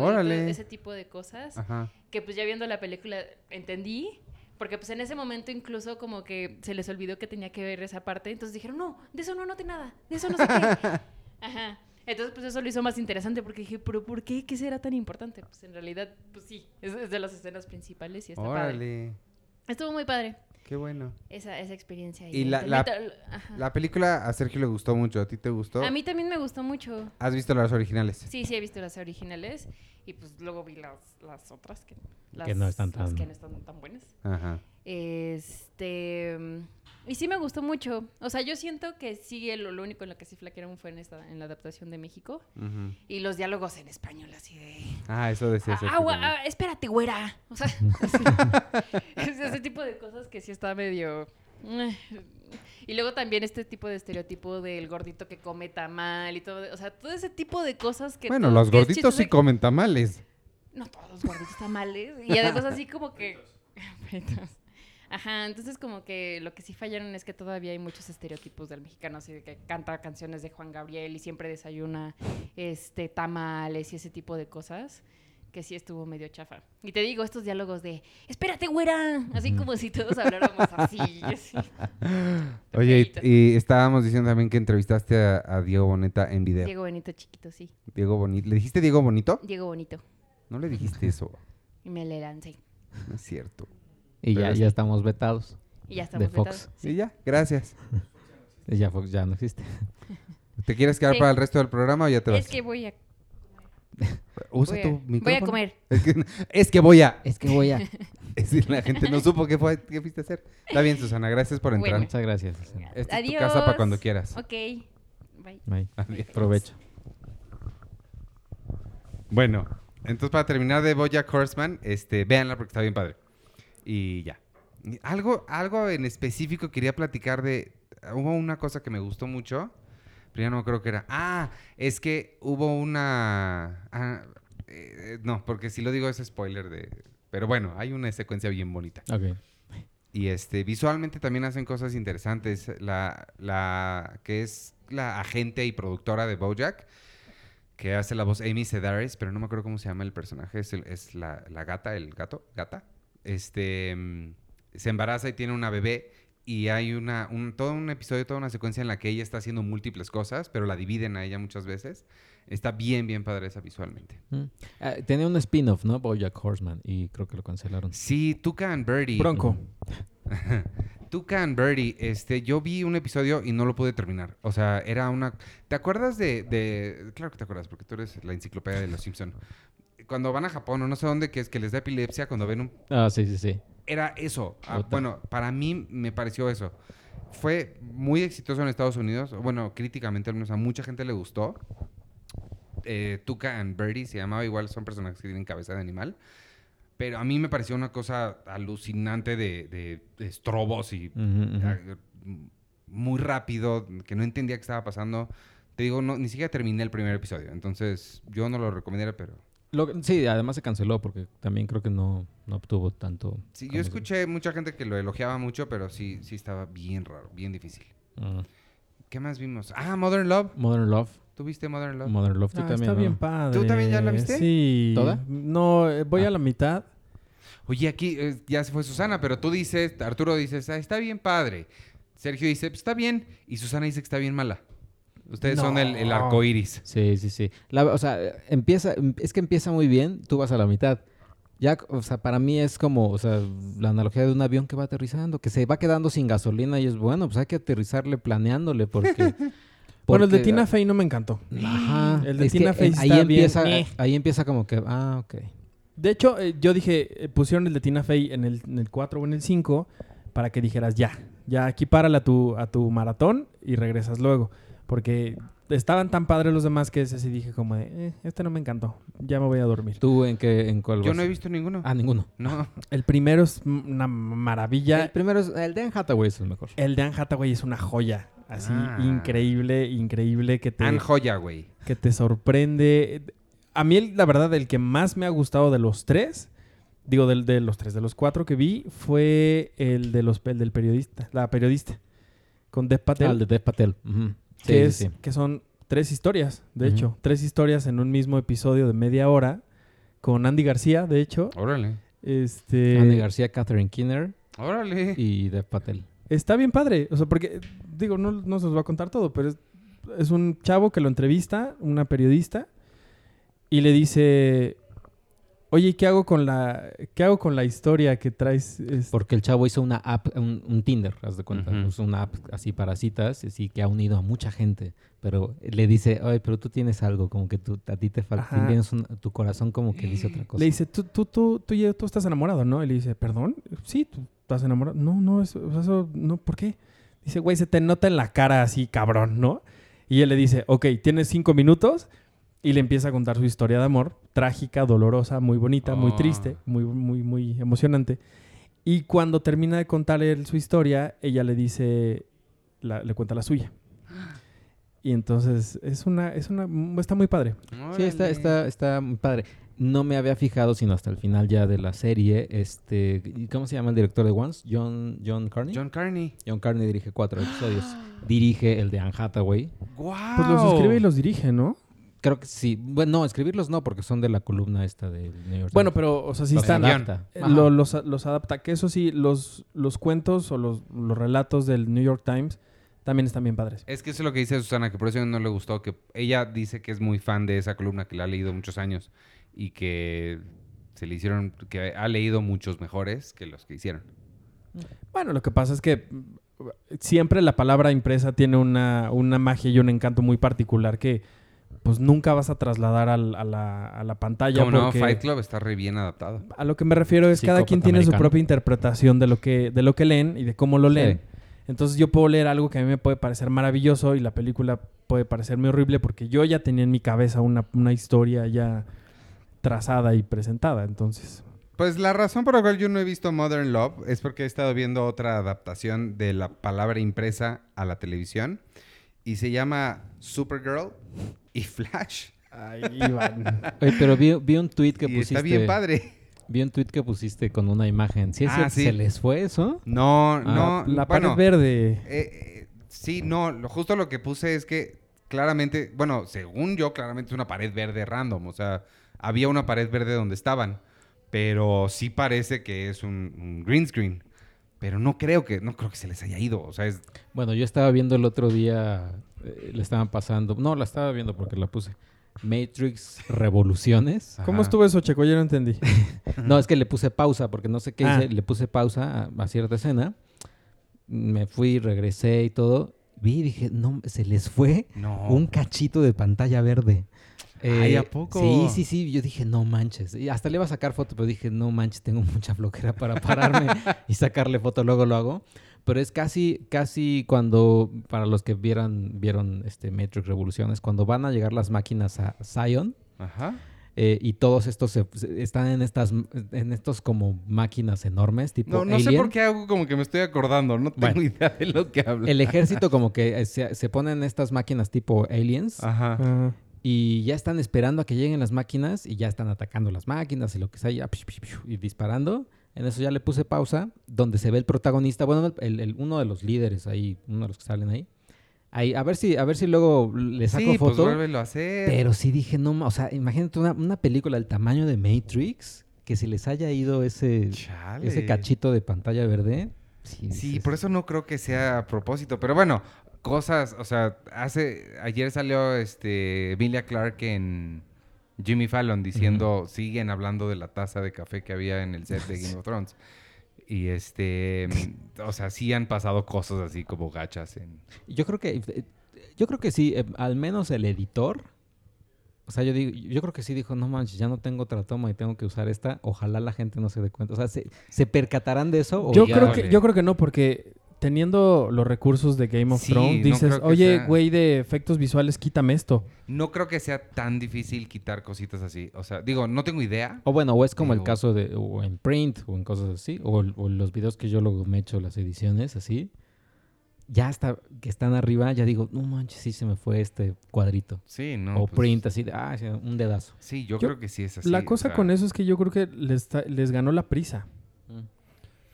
ese tipo de cosas, Ajá. que pues ya viendo la película entendí. Porque pues en ese momento incluso como que se les olvidó que tenía que ver esa parte. Entonces dijeron, no, de eso no noté nada, de eso no sé qué. Ajá. Entonces, pues eso lo hizo más interesante porque dije, pero ¿por qué? ¿Qué será tan importante? Pues en realidad, pues sí, es, de las escenas principales y está padre. Órale. Estuvo muy padre Qué bueno. esa, esa experiencia. ahí Y la- la-. La película a Sergio le gustó mucho. ¿A ti te gustó? A mí también me gustó mucho. ¿Has visto las originales? Sí, sí he visto las originales y pues luego vi las, las otras que, las, Que no están las tan- que no están tan buenas. Ajá. Este. Y sí me gustó mucho. O sea, yo siento que sí, lo, lo único en lo que sí flaquearon fue en, esta, en la adaptación de México. Y los diálogos en español, así de. Ah, eso decía "Ah, agua, ah, espérate, güera. O sea, es ese tipo de cosas que sí está medio. eh. Y luego también este tipo de estereotipo del gordito que come tamal y todo. O sea, todo ese tipo de cosas que. Bueno, los que gorditos sí comen tamales. No todos los gorditos tamales. Y además así como que... Ajá, entonces como que lo que sí fallaron es que todavía hay muchos estereotipos del mexicano, así de que canta canciones de Juan Gabriel y siempre desayuna este tamales y ese tipo de cosas, que sí estuvo medio chafa. Y te digo, estos diálogos de, espérate, güera, así como si todos habláramos así. Oye, y estábamos diciendo también que entrevistaste a, a Diego Boneta en video. Diego Bonito chiquito, sí. Diego Bonito. ¿Le dijiste Diego Bonito? Diego Bonito. No le dijiste eso. Y me le lancé. No es cierto. Y ya, ya estamos vetados. Y ya estamos De Fox. vetados. Sí, ya. Gracias. Y Ya Fox ya no existe. ¿Te quieres quedar Sí. para el resto del programa o ya te vas? Es que voy a, Usa voy a- tu voy a micrófono. comer. Es que, es que voy a... Es que voy a... Es decir, la gente no supo qué, fue, qué fuiste a hacer. Está bien, Susana. Gracias por entrar. Bueno. Muchas gracias. Esta es tu Adiós. casa para cuando quieras. Ok. Bye. Bye. Adiós. Provecho. Bueno, entonces para terminar de Bojack Horseman, este, véanla porque está bien padre. Y ya. Algo, algo en específico quería platicar de... Hubo una cosa que me gustó mucho, pero ya no creo que era... Ah, es que hubo una... ah, eh, no, porque si lo digo es spoiler de... Pero bueno, hay una secuencia bien bonita. Ok. Y este, visualmente también hacen cosas interesantes. La, la que es la agente y productora de Bojack, que hace la voz Amy Sedaris, pero no me acuerdo cómo se llama el personaje, es, el- es la, la gata, el gato, gata. Este, se embaraza y tiene una bebé y hay una, un, todo un episodio, toda una secuencia en la que ella está haciendo múltiples cosas, pero la dividen a ella muchas veces. Está bien, bien padre esa visualmente. Mm. Ah, tenía un spin-off, ¿no? Bojack Horseman. Y creo que lo cancelaron. Sí, Tuca and Birdie. Bronco. Tuca and Birdie, este, yo vi un episodio y no lo pude terminar. O sea, era una... ¿Te acuerdas de, de- Claro que te acuerdas, porque tú eres la enciclopedia de Los Simpson. Cuando van a Japón o no sé dónde, que es que les da epilepsia cuando ven un... Ah, sí, sí, sí. Era eso. Ah, bueno, para mí me pareció eso. Fue muy exitoso en Estados Unidos. Bueno, críticamente, al menos a mucha gente le gustó. Eh, Tuca and Birdie se llamaba igual, son personajes que tienen cabeza de animal. Pero a mí me pareció una cosa alucinante de, de- de estrobos y Ujú, ujú. ah, muy rápido, que no entendía qué estaba pasando. Te digo, no, ni siquiera terminé el primer episodio, entonces yo no lo recomendaría, pero... Lo- sí, además se canceló porque también creo que no, no obtuvo tanto. Sí, yo escuché mucha gente que lo elogiaba mucho, pero sí, sí estaba bien raro, bien difícil. Ah. ¿Qué más vimos? Ah, Modern Love. Modern Love. ¿Tú viste Modern Love? Modern Love, tú Ah, también. está ¿no? bien padre. ¿Tú también ya la viste? Sí. ¿Toda? No, eh, voy Ah. a la mitad. Oye, aquí eh, ya se fue Susana, pero tú dices, Arturo dices, ah, está bien padre. Sergio dice, pues está bien. Y Susana dice que está bien mala. Ustedes son el, arco iris. Sí, sí, sí. La- o sea, empieza, es que empieza muy bien, tú vas a la mitad. Ya, o sea, para mí es como, o sea, la analogía de un avión que va aterrizando, que se va quedando sin gasolina y es bueno, pues hay que aterrizarle planeándole porque... Bueno, el de Tina Fey no me encantó. Ajá. El de es que, Tina Fey ahí está bien, empieza, ahí empieza como que, ah, ok. De hecho, eh, yo dije, eh, pusieron el de Tina Fey en el, en el 4 o en el 5 para que dijeras, ya, ya aquí párale a tu, a tu maratón y regresas luego. Porque estaban tan padres los demás que ese sí dije como de, eh, este no me encantó, ya me voy a dormir. ¿Tú en qué, en cuál Yo vas? no he visto ninguno. Ah, ninguno. No. El primero es una maravilla. El primero es, el de Anne Hathaway es el mejor. El de Anne Hathaway es una joya. Así, Ah. increíble, increíble que te, Anne Joya, güey. que te sorprende. A mí, la verdad, el que más me ha gustado de los tres, digo, del, de los tres, de los cuatro que vi, fue el, de los, el del periodista, la periodista, con Dev Patel, Ah, el de Dev Patel. Ujú. Sí, que, es, sí. que son tres historias, de hecho, tres historias en un mismo episodio de media hora, con Andy García, de hecho. Órale. Este, Andy García, Catherine Kinner Órale. y Dev Patel. Está bien padre. O sea, porque, digo, no, no se os va a contar todo, pero es, es un chavo que lo entrevista, una periodista, y le dice, oye, ¿qué hago con la, qué hago con la historia que traes? Es- Porque el chavo hizo una app, un, un Tinder, haz de cuenta. Hizo una app así para citas, así que ha unido a mucha gente. Pero le dice, ay, pero tú tienes algo, como que tú, a ti te falta, tienes un- tu corazón como que dice otra cosa. Le dice, ¿Tú, tú, tú, tú, tú estás enamorado, ¿no? Y le dice, ¿perdón? Sí, tú estás enamorado. No, no, eso no, ¿por qué? Dice, güey, se te nota en la cara así, cabrón, ¿no? Y él le dice, ok, tienes cinco minutos. Y le empieza a contar su historia de amor, trágica, dolorosa, muy bonita, muy Oh. triste, muy, muy, muy emocionante. Y cuando termina de contarle él su historia, ella le dice, la- le cuenta la suya. Y entonces es una, es una, está muy padre. Sí, está, está, está muy padre. No me había fijado sino hasta el final ya de la serie. Este, ¿y ¿Cómo se llama el director de Once? John, John Carney. John, John Carney. Carney dirige cuatro episodios. Dirige el de Anne Hathaway. ¡Guau! Pues los escribe y los dirige, ¿no? Creo que sí. Bueno, no, escribirlos no, porque son de la columna esta del New York Bueno, Times. pero, o sea, sí Los están. adapta. lo- los, los adapta. Que eso sí, los, los cuentos o los, los relatos del New York Times también están bien padres. Es que eso es lo que dice Susana, que por eso no le gustó, que ella dice que es muy fan de esa columna, que la ha leído muchos años y que se le hicieron, que ha leído muchos mejores que los que hicieron. Bueno, lo que pasa es que mm, siempre la palabra impresa tiene una, una magia y un encanto muy particular que pues nunca vas a trasladar al- a, la, a la pantalla. Como no, Fight Club está re bien adaptado. A lo que me refiero es cada Psicópata quien tiene su propia interpretación de lo que de lo que leen y de cómo lo Sí. leen. Entonces yo puedo leer algo que a mí me puede parecer maravilloso y la película puede parecerme horrible porque yo ya tenía en mi cabeza una, una historia ya trazada y presentada. Entonces, Pues la razón por la cual yo no he visto Modern Love es porque he estado viendo otra adaptación de la palabra impresa a la televisión y se llama Supergirl y Flash. ahí van. Oye, pero vi, vi un tweet que y pusiste. está bien padre. Vi un tweet que pusiste con una imagen. ¿Sí, es Ah, sí. ¿Se les fue eso? No, Ah, no. la bueno, pared verde. eh, eh, sí, no. Lo, justo lo que puse es que claramente, bueno, según yo, claramente es una pared verde random. O sea, había una pared verde donde estaban. Pero sí parece que es un, un green screen. Pero no creo que, no creo que se les haya ido. O sea, es, Bueno, yo estaba viendo el otro día, eh, le estaban pasando, no, la estaba viendo porque la puse. Matrix Revoluciones. ¿Cómo Ajá. estuvo eso, Checo? Yo no entendí. No, es que le puse pausa porque no sé qué Ah. hice, le puse pausa a, a cierta escena. Me fui, regresé y todo. Vi y dije, no, se les fue no. un cachito de pantalla verde. Ay, Eh, ¿a poco? Sí, sí, sí. Yo dije, no manches. Y hasta le iba a sacar foto, pero dije, no manches, tengo mucha flojera para pararme y sacarle foto, luego lo hago. Pero es casi, casi cuando, para los que vieran, vieron este Matrix Revoluciones, cuando van a llegar las máquinas a Zion Ajá. eh, y todos estos se- se- están en estas, en estos como máquinas enormes, tipo No, no sé por qué hago como que me estoy acordando. No tengo Bueno. idea de lo que hablo. El ejército como que eh, se, se ponen estas máquinas tipo aliens Ajá. Y ya están esperando a que lleguen las máquinas y ya están atacando las máquinas y lo que sea, y disparando. En eso ya le puse pausa, donde se ve el protagonista, bueno, el, el- uno de los líderes ahí, uno de los que salen ahí. ahí a ver si, a ver si luego le saco sí, pues foto. vuélvelo a hacer. pero sí dije, no, o sea, imagínate una, una película del tamaño de Matrix, que se les haya ido ese, Chale. ese cachito de pantalla verde. Sí, Sí, por eso no creo que sea a propósito. Pero bueno, cosas, o sea, hace. Ayer salió este Emilia Clark en Jimmy Fallon diciendo, siguen hablando de la taza de café que había en el set de Game of Thrones. Y este, o sea, sí han pasado cosas así como gachas en. Yo creo que eh, yo creo que sí, eh, al menos el editor. O sea, yo digo, yo creo que sí dijo, no manches, ya no tengo otra toma y tengo que usar esta. Ojalá la gente no se dé cuenta. O sea, ¿se, se percatarán de eso? o Yo ya- creo, que, yo creo que no, porque teniendo los recursos de Game of Sí, Thrones, dices, oye, sea- güey de efectos visuales, quítame esto. No creo que sea tan difícil quitar cositas así. O sea, digo, no tengo idea. O bueno, o es como el caso de, o en print, o en cosas así, o, o los videos que yo luego me he hecho, las ediciones así. Ya hasta que están arriba, ya digo, no manches, sí se me fue este cuadrito. Sí, no. o pues, print así, de, ah, un dedazo. Sí, yo, Yo- creo que sí es así. la o cosa sea, con eso es que yo creo que les, les ganó la prisa.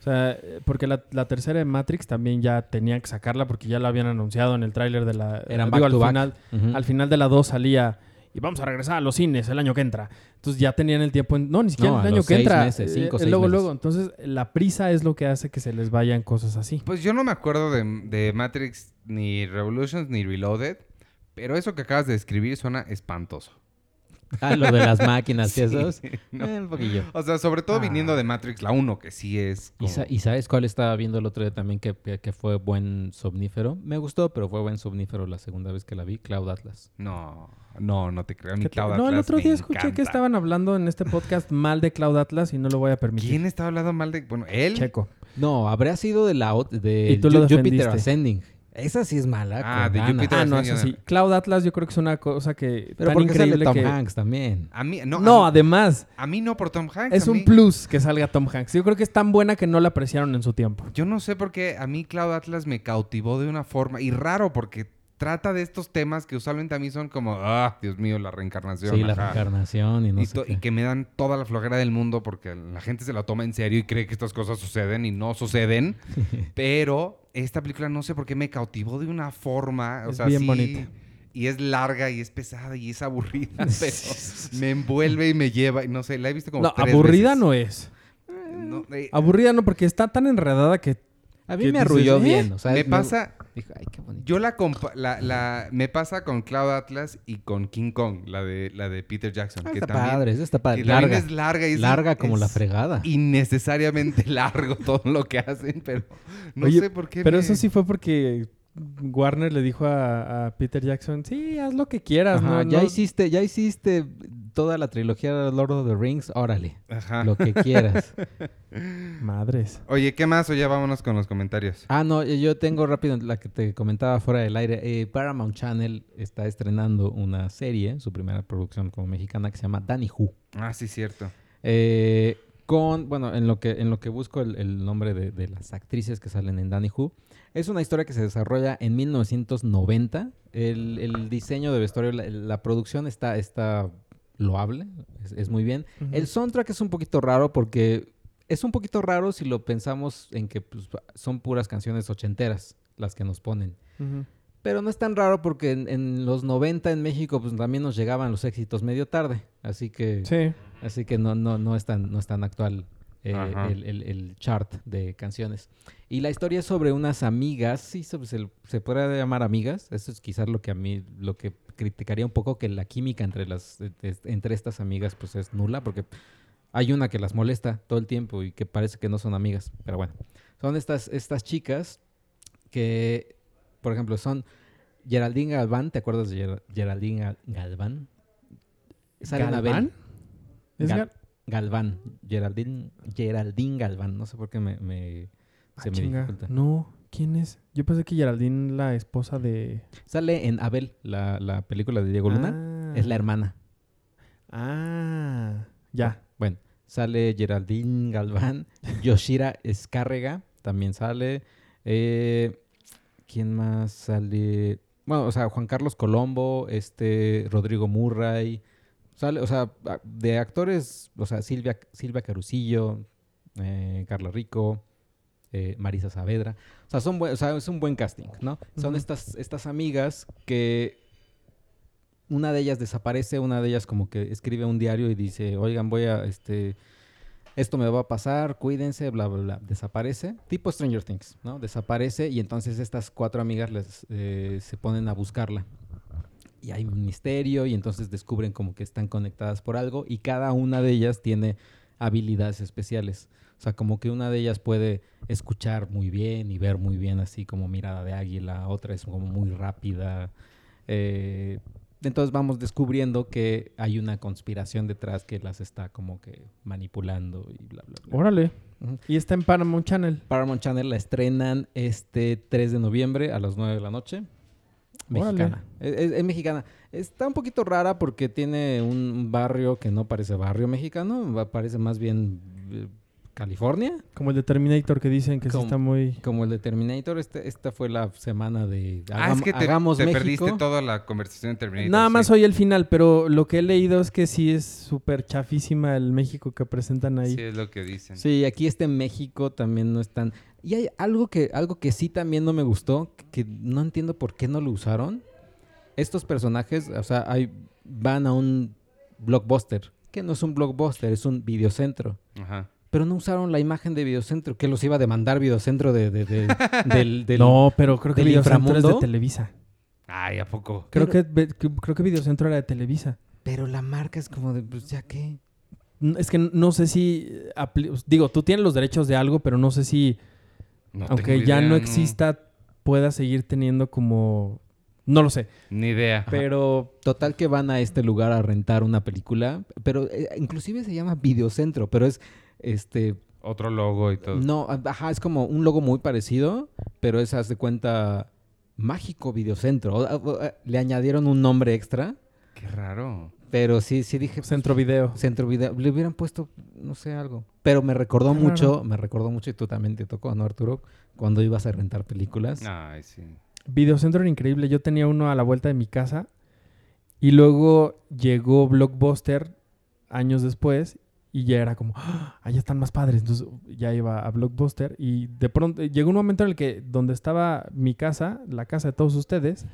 O sea, porque la, la tercera de Matrix también ya tenían que sacarla porque ya la habían anunciado en el tráiler de la... Eran digo, back al to back. final, Ujú. al final de la 2 salía y vamos a regresar a los cines el año que entra. Entonces ya tenían el tiempo... En, no, ni siquiera No, el año que seis entra. meses, cinco, eh, seis luego, meses. luego. Entonces la prisa es lo que hace que se les vayan cosas así. Pues yo no me acuerdo de, de Matrix ni Revolutions ni Reloaded, pero eso que acabas de describir suena espantoso. Ah, lo de las máquinas y Sí, esos. no. Eh, un poquillo. O sea, sobre todo Ah. viniendo de Matrix la 1, que sí es ¿Y, como... sa- y sabes cuál estaba viendo el otro día también que, que- que fue buen somnífero? Me gustó, pero fue buen somnífero la segunda vez que la vi, Cloud Atlas. No, no, no te creo. A mi ¿Qué te- Cloud no, el Atlas otro día escuché que estaban hablando en este podcast mal de Cloud Atlas y no lo voy a permitir. ¿Quién estaba hablando mal de...? Bueno, él... Checo. No, habría sido de la de Y tú lo Ju- Jupiter defendiste. Ascending. Esa sí es mala. Ah, de ganas. Jupiter Ah, no, eso sí. Cloud Atlas yo creo que es una cosa que Pero tan porque sale increíble Tom que... Hanks también. A mí, no, No, a, además, a mí no por Tom Hanks. es un mí- plus que salga Tom Hanks. Yo creo que es tan buena que no la apreciaron en su tiempo. Yo no sé por qué a mí Cloud Atlas me cautivó de una forma... Y raro, porque trata de estos temas que usualmente a mí son como... Ah, Dios mío, la reencarnación. Sí, la ajá". reencarnación y no y, sé qué. y que me dan toda la flojera del mundo porque la gente se la toma en serio y cree que estas cosas suceden y no suceden. pero esta película no sé por qué me cautivó de una forma. O sea, bien sí, bonita. Y es larga y es pesada y es aburrida. pero me envuelve y me lleva. Y no sé, la he visto como. No, tres aburrida veces. no es. No, eh, Aburrida no, porque está tan enredada que... A mí ¿Qué me dices? arrulló ¿Eh? bien. O sea, me pasa. Dijo, ay, qué. Yo la, la, la me pasa con Cloud Atlas y con King Kong, la de la de Peter Jackson, Ah, que está también, padre, esa está padre. que Larga. es larga y es larga como la fregada. innecesariamente largo todo lo que hacen, pero no Oye, sé por qué. Pero me- eso sí fue porque Warner le dijo a, a Peter Jackson, sí, haz lo que quieras. Ajá, no, ya no- hiciste, ya hiciste toda la trilogía de Lord of the Rings, órale, Ajá. lo que quieras. Madres. Oye, ¿qué más? O ya vámonos con los comentarios. Ah, no, yo tengo rápido la que te comentaba fuera del aire. Eh, Paramount Channel está estrenando una serie, su primera producción como mexicana, que se llama Danny Who. Ah, sí, cierto. Eh, con, bueno, en lo que, en lo que busco el, el nombre de, de las actrices que salen en Danny Who, es una historia que se desarrolla en 1990. El, el diseño de vestuario, la, la producción está, está loable, es, es muy bien. El soundtrack es un poquito raro porque es un poquito raro si lo pensamos en que pues, son puras canciones ochenteras las que nos ponen. Pero no es tan raro porque en, en los 90 en México pues también nos llegaban los éxitos medio tarde. Así que, Sí. así que no, no, no, es tan, no es tan actual eh, el, el- el chart de canciones. Y la historia es sobre unas amigas, sí, sobre- se, se puede llamar amigas. Eso es quizás lo que a mí, lo que criticaría un poco, que la química entre, las, eh, es- entre estas amigas pues es nula porque hay una que las molesta todo el tiempo y que parece que no son amigas. Pero bueno, son estas, estas chicas que, por ejemplo, son Geraldine Galván. ¿Te acuerdas de Ger- Geraldine Gal- Galván? ¿Galván? Anabel. ¿Es Gal- Gal- Galván. Geraldine, Geraldine Galván. No sé por qué me, me- se Ah, me chinga. dificulta. No, ¿quién es? Yo pensé que Geraldine, la esposa de... Sale en Abel, la, la película de Diego Luna. Ah. Es la hermana. Ah, ya. Bueno, sale Geraldine Galván. Yoshira Escárrega también sale. Eh, ¿Quién más sale? Bueno, o sea, Juan Carlos Colombo, este, Rodrigo Murray. Sale, o sea, de actores, o sea, Silvia, Silvia Carusillo, eh, Carla Rico, eh, Marisa Saavedra. O sea, son o sea, es un buen casting, ¿no? Son estas, estas amigas que una de ellas desaparece, una de ellas como que escribe un diario y dice, oigan, voy a, este, esto me va a pasar, cuídense, bla, bla, bla. Desaparece, tipo Stranger Things, ¿no? Desaparece y entonces estas cuatro amigas les, eh, se ponen a buscarla. Y hay un misterio y entonces descubren como que están conectadas por algo y cada una de ellas tiene habilidades especiales. O sea, como que una de ellas puede escuchar muy bien y ver muy bien, así como mirada de águila, otra es como muy rápida. Eh, entonces vamos descubriendo que hay una conspiración detrás que las está como que manipulando y bla, bla, bla. Órale. Y está en Paramount Channel. Paramount Channel la estrenan este 3 de noviembre a las 9 de la noche. Mexicana. Es, es- es mexicana. Está un poquito rara porque tiene un barrio que no parece barrio mexicano, parece más bien eh, California. Como el de Terminator que dicen que sí Como- está muy... Como el de Terminator, este- esta fue la semana de Ah, es que te, Hagamos te México. perdiste toda la conversación en Terminator. Nada más sí. oí el final, pero lo que he leído es que sí es súper chafísima el México que presentan ahí. Sí, es lo que dicen. Sí, aquí este México también no están. Y hay algo que, algo que sí también no me gustó, que no entiendo por qué no lo usaron. Estos personajes, o sea, hay, van a un blockbuster, que no es un blockbuster, es un videocentro. Ajá. Pero no usaron la imagen de videocentro, que los iba a demandar videocentro de, de- de- del, del- no, pero creo que Videocentro es de inframundo. Televisa. Ay, ¿a poco? Creo, Pero- que, creo que Videocentro era de Televisa. Pero la marca es como de, pues ya qué. Es que no sé si... Digo, tú tienes los derechos de algo, pero no sé si, No aunque ya idea, no exista, pueda seguir teniendo como... No lo sé, Ni idea. pero... Total que van a este lugar a rentar una película, pero eh, inclusive se llama videocentro, pero es este Otro logo y todo. No, ajá, es como un logo muy parecido, pero es, haz de cuenta, Mágico Videocentro. O- o- o- le añadieron un nombre extra, Qué raro. pero sí, sí dije, pues, Centro Video. Centro Video. Le hubieran puesto, no sé, algo. Pero me recordó Qué mucho, raro. me recordó mucho, y tú también te tocó, ¿no, Arturo? Cuando ibas a rentar películas. Ay, sí. Videocentro era increíble. Yo tenía uno a la vuelta de mi casa y luego llegó Blockbuster años después y ya era como, ¡Ah! allá están más padres. Entonces ya iba a Blockbuster y de pronto llegó un momento en el que donde estaba mi casa, la casa de todos ustedes,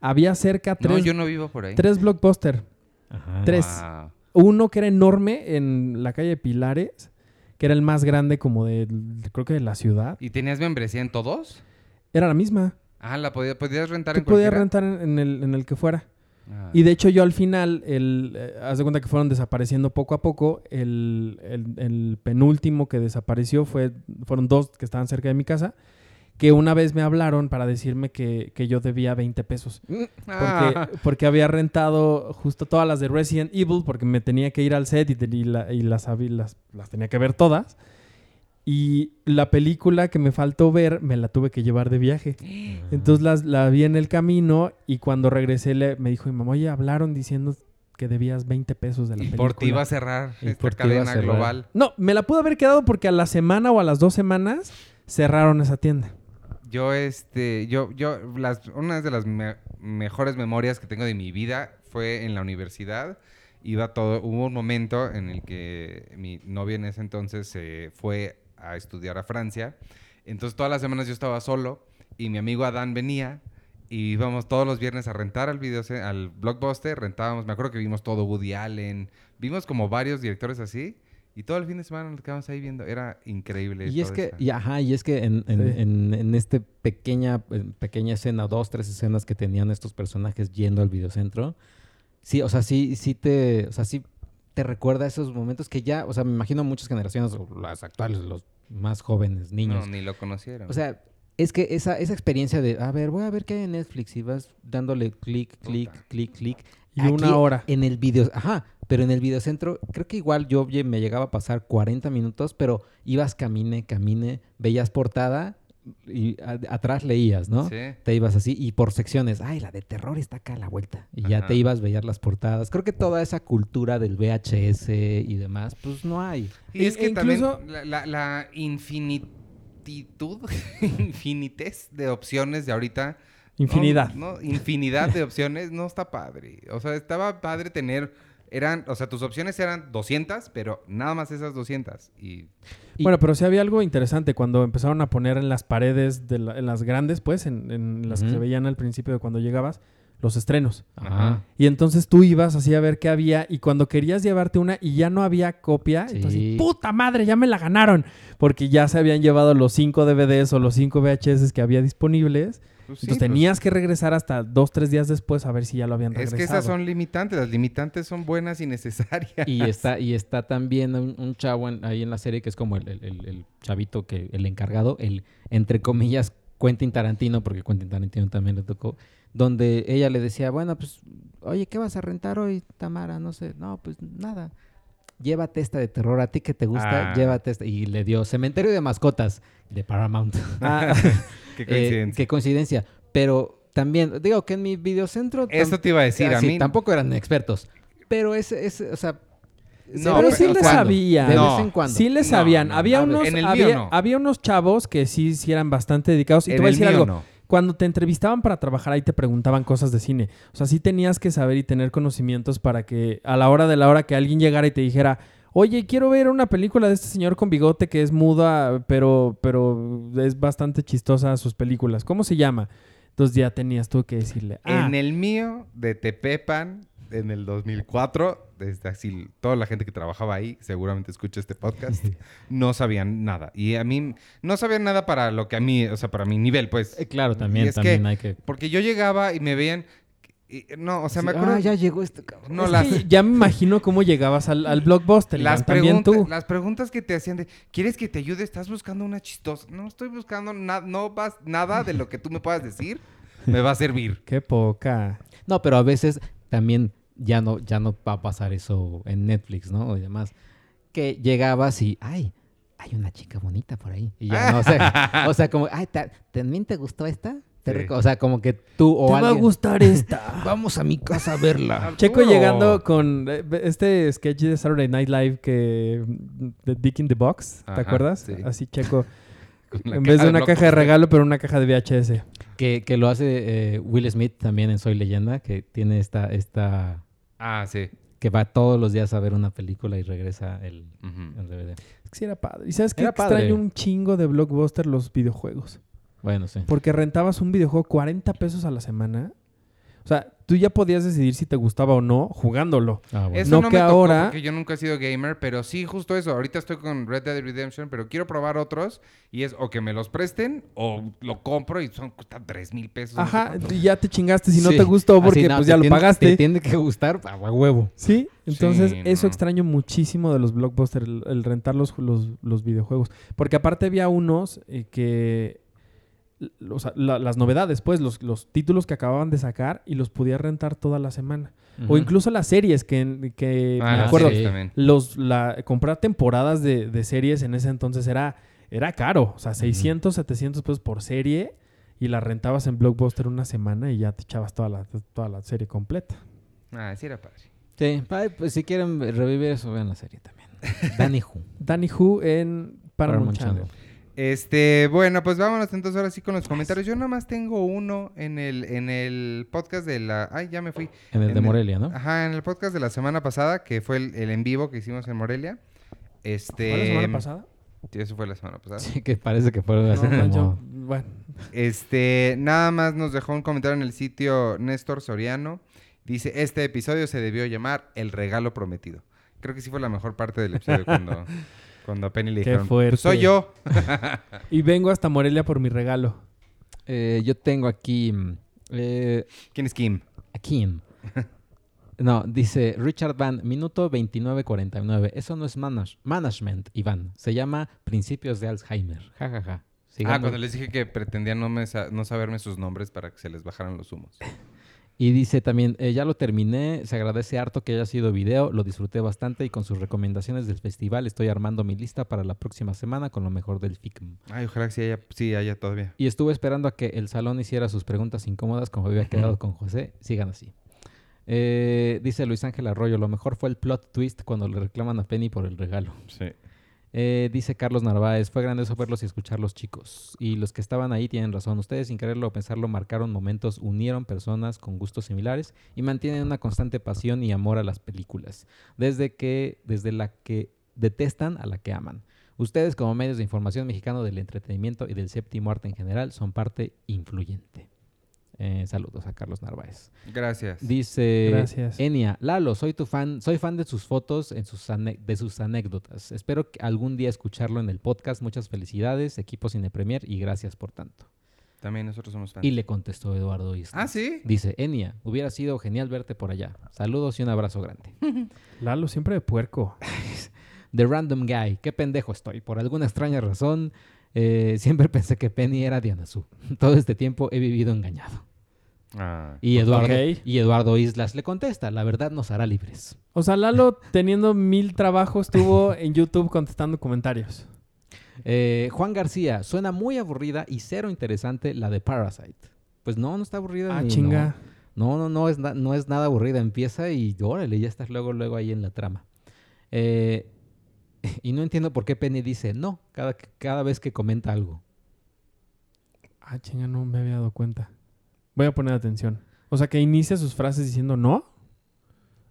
había cerca No, tres, yo no vivo por ahí. tres Blockbuster. Ajá. tres. Wow. Uno que era enorme en la calle de Pilares, que era el más grande como de, creo que de la ciudad. ¿Y tenías membresía en todos? Era la misma. Ah, la podía- podías rentar Tú en podías cualquiera? rentar en- en el, en el que fuera. Ah. Y de hecho yo al final, el, eh, haz de cuenta que fueron desapareciendo poco a poco. El, el- el penúltimo que desapareció fue, fueron dos que estaban cerca de mi casa, que una vez me hablaron para decirme que, que yo debía 20 pesos. Porque, Ah. porque había rentado justo todas las de Resident Evil, porque me tenía que ir al set y, la- y las, habí- las, las tenía que ver todas. Y la película que me faltó ver me la tuve que llevar de viaje. Entonces las- la vi en el camino y cuando regresé le, me dijo mi mamá, oye, hablaron diciendo que debías 20 pesos de la Y película. por ti iba a cerrar Y esta por ti iba a cadena cerrar. global. No, me la pude haber quedado porque a la semana o a las dos semanas cerraron esa tienda. Yo, este, yo, yo, las, una de las me- mejores memorias que tengo de mi vida fue en la universidad. Iba todo, hubo un momento en el que mi novia en ese entonces se fue a estudiar a Francia. Entonces todas las semanas yo estaba solo y mi amigo Adán venía y íbamos todos los viernes a rentar al video, al blockbuster, rentábamos, me acuerdo que vimos todo Woody Allen, vimos como varios directores así y todo el fin de semana nos quedamos ahí viendo, era increíble. Y es que, y ajá, y es que en, en, Sí. en, en este pequeña, en pequeña escena, dos, tres escenas que tenían estos personajes yendo al videocentro, sí, o sea, sí, sí te, o sea, sí te recuerda esos momentos que ya, o sea, me imagino muchas generaciones, o las actuales, los más jóvenes, niños. No, ni lo conocieron. O sea, es que esa, esa experiencia de, a ver, voy a ver qué hay en Netflix y vas dándole clic, clic, clic, clic. Y Aquí, una hora. En el video, ajá, pero en el videocentro, creo que igual yo me llegaba a pasar 40 minutos, pero ibas camine, camine, veías portada y a- atrás leías, ¿no? Sí. Te ibas así y por secciones, ay, la de terror está acá a la vuelta. Y ya te ibas, veías las portadas. Creo que toda esa cultura del VHS y demás, pues no hay. Y E- es que incluso- también la, la, la infinititud, infinitez de opciones de ahorita. Infinidad. No, no, infinidad de opciones no está padre. O sea, estaba padre tener, eran, o sea, tus opciones eran 200, pero nada más esas 200. Y Y- Bueno, pero sí había algo interesante cuando empezaron a poner en las paredes, de la- en las grandes, pues, en, en las que se veían al principio de cuando llegabas, los estrenos. Ajá. Y entonces tú ibas así a ver qué había y cuando querías llevarte una y ya no había copia, Sí. entonces, puta madre, ya me la ganaron. Porque ya se habían llevado los 5 DVDs o los 5 VHS que había disponibles. Pues, sí, entonces pues, tenías que regresar hasta dos, tres días después a ver si ya lo habían Es regresado. que esas son limitantes. Las limitantes son buenas y necesarias. Y está, y está también un, un chavo en- ahí en la serie que es como el, el- el- el chavito, que el encargado, el, entre comillas, Quentin Tarantino, porque Quentin Tarantino también le tocó, donde ella le decía, bueno, pues, oye, ¿qué vas a rentar hoy, Tamara? No sé, no, pues nada. Llévate esta de terror, a ti que te gusta, Ah. llévate esta. Y le dio Cementerio de Mascotas de Paramount. Ah, Qué Eh, coincidencia. qué coincidencia. Pero también, digo que en mi videocentro... Eso te iba a decir Ah, a sí, mí. tampoco eran expertos. Pero ese, ese o sea... No, pero sí vez en le cuando, sabía. De No. vez en cuando. sí le No, sabían. no, había, unos, en el mío había, no. había unos chavos que sí, sí eran bastante dedicados. Y En te voy a decir algo. Cuando te entrevistaban para trabajar ahí te preguntaban cosas de cine. O sea, sí tenías que saber y tener conocimientos para que a la hora de la hora que alguien llegara y te dijera, oye, quiero ver una película de este señor con bigote que es muda, pero, pero es bastante chistosa sus películas. ¿Cómo se llama? Entonces ya tenías tú que decirle, ah, En el mío de Tepepan, en el 2004, desde así, toda la gente que trabajaba ahí, seguramente escucha este podcast, no sabían nada. Y a mí, no sabían nada para lo que a mí, o sea, para mi nivel, pues. Eh, claro, también, también que- hay que... Porque yo llegaba y me veían, y- no, o sea, me acuerdo... Ah, ya llegó este cabrón. no, es las, que ya me imagino cómo llegabas al, al blockbuster. las, también tú. las preguntas que te hacían de, ¿quieres que te ayude? ¿Estás buscando una chistosa? No estoy buscando nada, no vas, nada de lo que tú me puedas decir me va a servir. Qué poca. No, pero a veces también ya no, ya no va a pasar eso en Netflix, ¿no? Y demás. Que llegabas y, ay, hay una chica bonita por ahí. Y ya no, o sea, o sea como, ay, ta- ¿también te gustó esta? Te Sí. O sea, como que tú o alguien... gustar esta. Vamos a mi casa a verla. Checo llegando con eh, este sketch de Saturday Night Live que de Dick in the Box, ¿te Ajá, acuerdas? sí. Así Checo, en vez de una caja de regalo, pero una caja de VHS. Que, que lo hace eh, Will Smith también en Soy Leyenda, que tiene esta, esta... Ah, sí. Que va todos los días a ver una película y regresa el, el DVD. Es que sí era padre. ¿Y sabes qué? Era Extraño padre. un chingo de Blockbuster los videojuegos. Bueno, sí. Porque rentabas un videojuego 40 pesos a la semana. O sea, tú ya podías decidir si te gustaba o no jugándolo. Ah, bueno. Eso No no, que me tocó ahora- porque yo nunca he sido gamer, pero sí justo eso. Ahorita estoy con Red Dead Redemption, pero quiero probar otros y es o que me los presten o lo compro y son cuesta 3 mil pesos. no sé Ajá, y ya te chingaste si no Sí. te gustó porque Así, no, pues ya lo tiene- pagaste. Te tiene que gustar a huevo. Sí, entonces Sí, eso no. extraño muchísimo de los blockbusters, el, el rentar los, los, los videojuegos. Porque aparte había unos eh, que, o sea, la- las novedades, pues, los, los títulos que acababan de sacar y los podías rentar toda la semana. O incluso las series que, que Ah, me las acuerdo, sí. los, la, comprar temporadas de, de series en ese entonces era, era caro. O sea, 600, 700 pesos por serie y la rentabas en Blockbuster una semana y ya te echabas toda la, toda la serie completa. Ah, sí era padre. Sí, ay, pues si quieren revivir eso, vean la serie también. Danny Who. Danny Who en Paramount, Paramount Channel. Este, bueno, pues vámonos entonces ahora sí con los comentarios. Yo nada más tengo uno en el, en el podcast de la. Ay, ya me fui. En el En de el- Morelia, ¿no? Ajá, en el podcast de la semana pasada, que fue el, el en vivo que hicimos en Morelia. Este. ¿Fue la semana pasada? Sí, eso fue la semana pasada. Sí, que parece que fue No, como... yo- bueno, Este, nada más nos dejó un comentario en el sitio Néstor Soriano. Dice, este episodio se debió llamar El Regalo Prometido. Creo que sí fue la mejor parte del episodio cuando, cuando a Penny le Qué dijeron, fuerte. "Pues soy yo. y vengo hasta Morelia por mi regalo. Eh, yo tengo aquí... mm, Eh, ¿Quién es Kim? aquí. No, dice Richard Van, minuto 29.49. Eso no es manage- management, Iván. Se llama principios de Alzheimer. Ja, ja, ja. Ah, cuando les dije que pretendían no, me sa- no saberme sus nombres para que se les bajaran los humos. Y dice también, eh, ya lo terminé, se agradece harto que haya sido video, lo disfruté bastante y con sus recomendaciones del festival estoy armando mi lista para la próxima semana con lo mejor del FICM. Ay, ojalá que sí haya, sí haya todavía. Y estuve esperando a que el salón hiciera sus preguntas incómodas como había quedado con José. Sigan así. Eh, dice Luis Ángel Arroyo, lo mejor fue el plot twist cuando le reclaman a Penny por el regalo. Sí. Eh, dice Carlos Narváez, fue grande eso verlos y escucharlos chicos. Y los que estaban ahí tienen razón. Ustedes sin quererlo o pensarlo marcaron momentos, unieron personas con gustos similares y mantienen una constante pasión y amor a las películas. Desde que, desde la que detestan a la que aman. Ustedes como medios de información mexicano del entretenimiento y del séptimo arte en general son parte influyente. Eh, saludos a Carlos Narváez. Gracias. Dice Gracias. Enia, Lalo, soy tu fan, soy fan de sus fotos, en sus ane- de sus anécdotas. Espero que algún día escucharlo en el podcast. Muchas felicidades, equipo Cine Premier, y gracias por tanto. También nosotros somos fans. Y le contestó Eduardo Islas. Ah, ¿sí? Dice, Enia, hubiera sido genial verte por allá. Saludos y un abrazo grande. Lalo, siempre de puerco. The Random Guy, qué pendejo estoy. Por alguna extraña razón, eh, siempre pensé que Penny era Diana Su. Todo este tiempo he vivido engañado. Ah. Y Eduardo, Ok. y Eduardo Islas le contesta, la verdad nos hará libres. O sea, Lalo, teniendo mil trabajos, estuvo en YouTube contestando comentarios. Eh, Juan García, suena muy aburrida y cero interesante la de Parasite. Pues no, no está aburrida. Ah, ni- chinga. No, no, no es, na- no es nada aburrida. Empieza y órale, ya estás luego, luego ahí en la trama. Eh, y no entiendo por qué Penny dice no cada, cada vez que comenta algo. Ah, chinga, no me había dado cuenta. Voy a poner atención. O sea, que inicia sus frases diciendo no.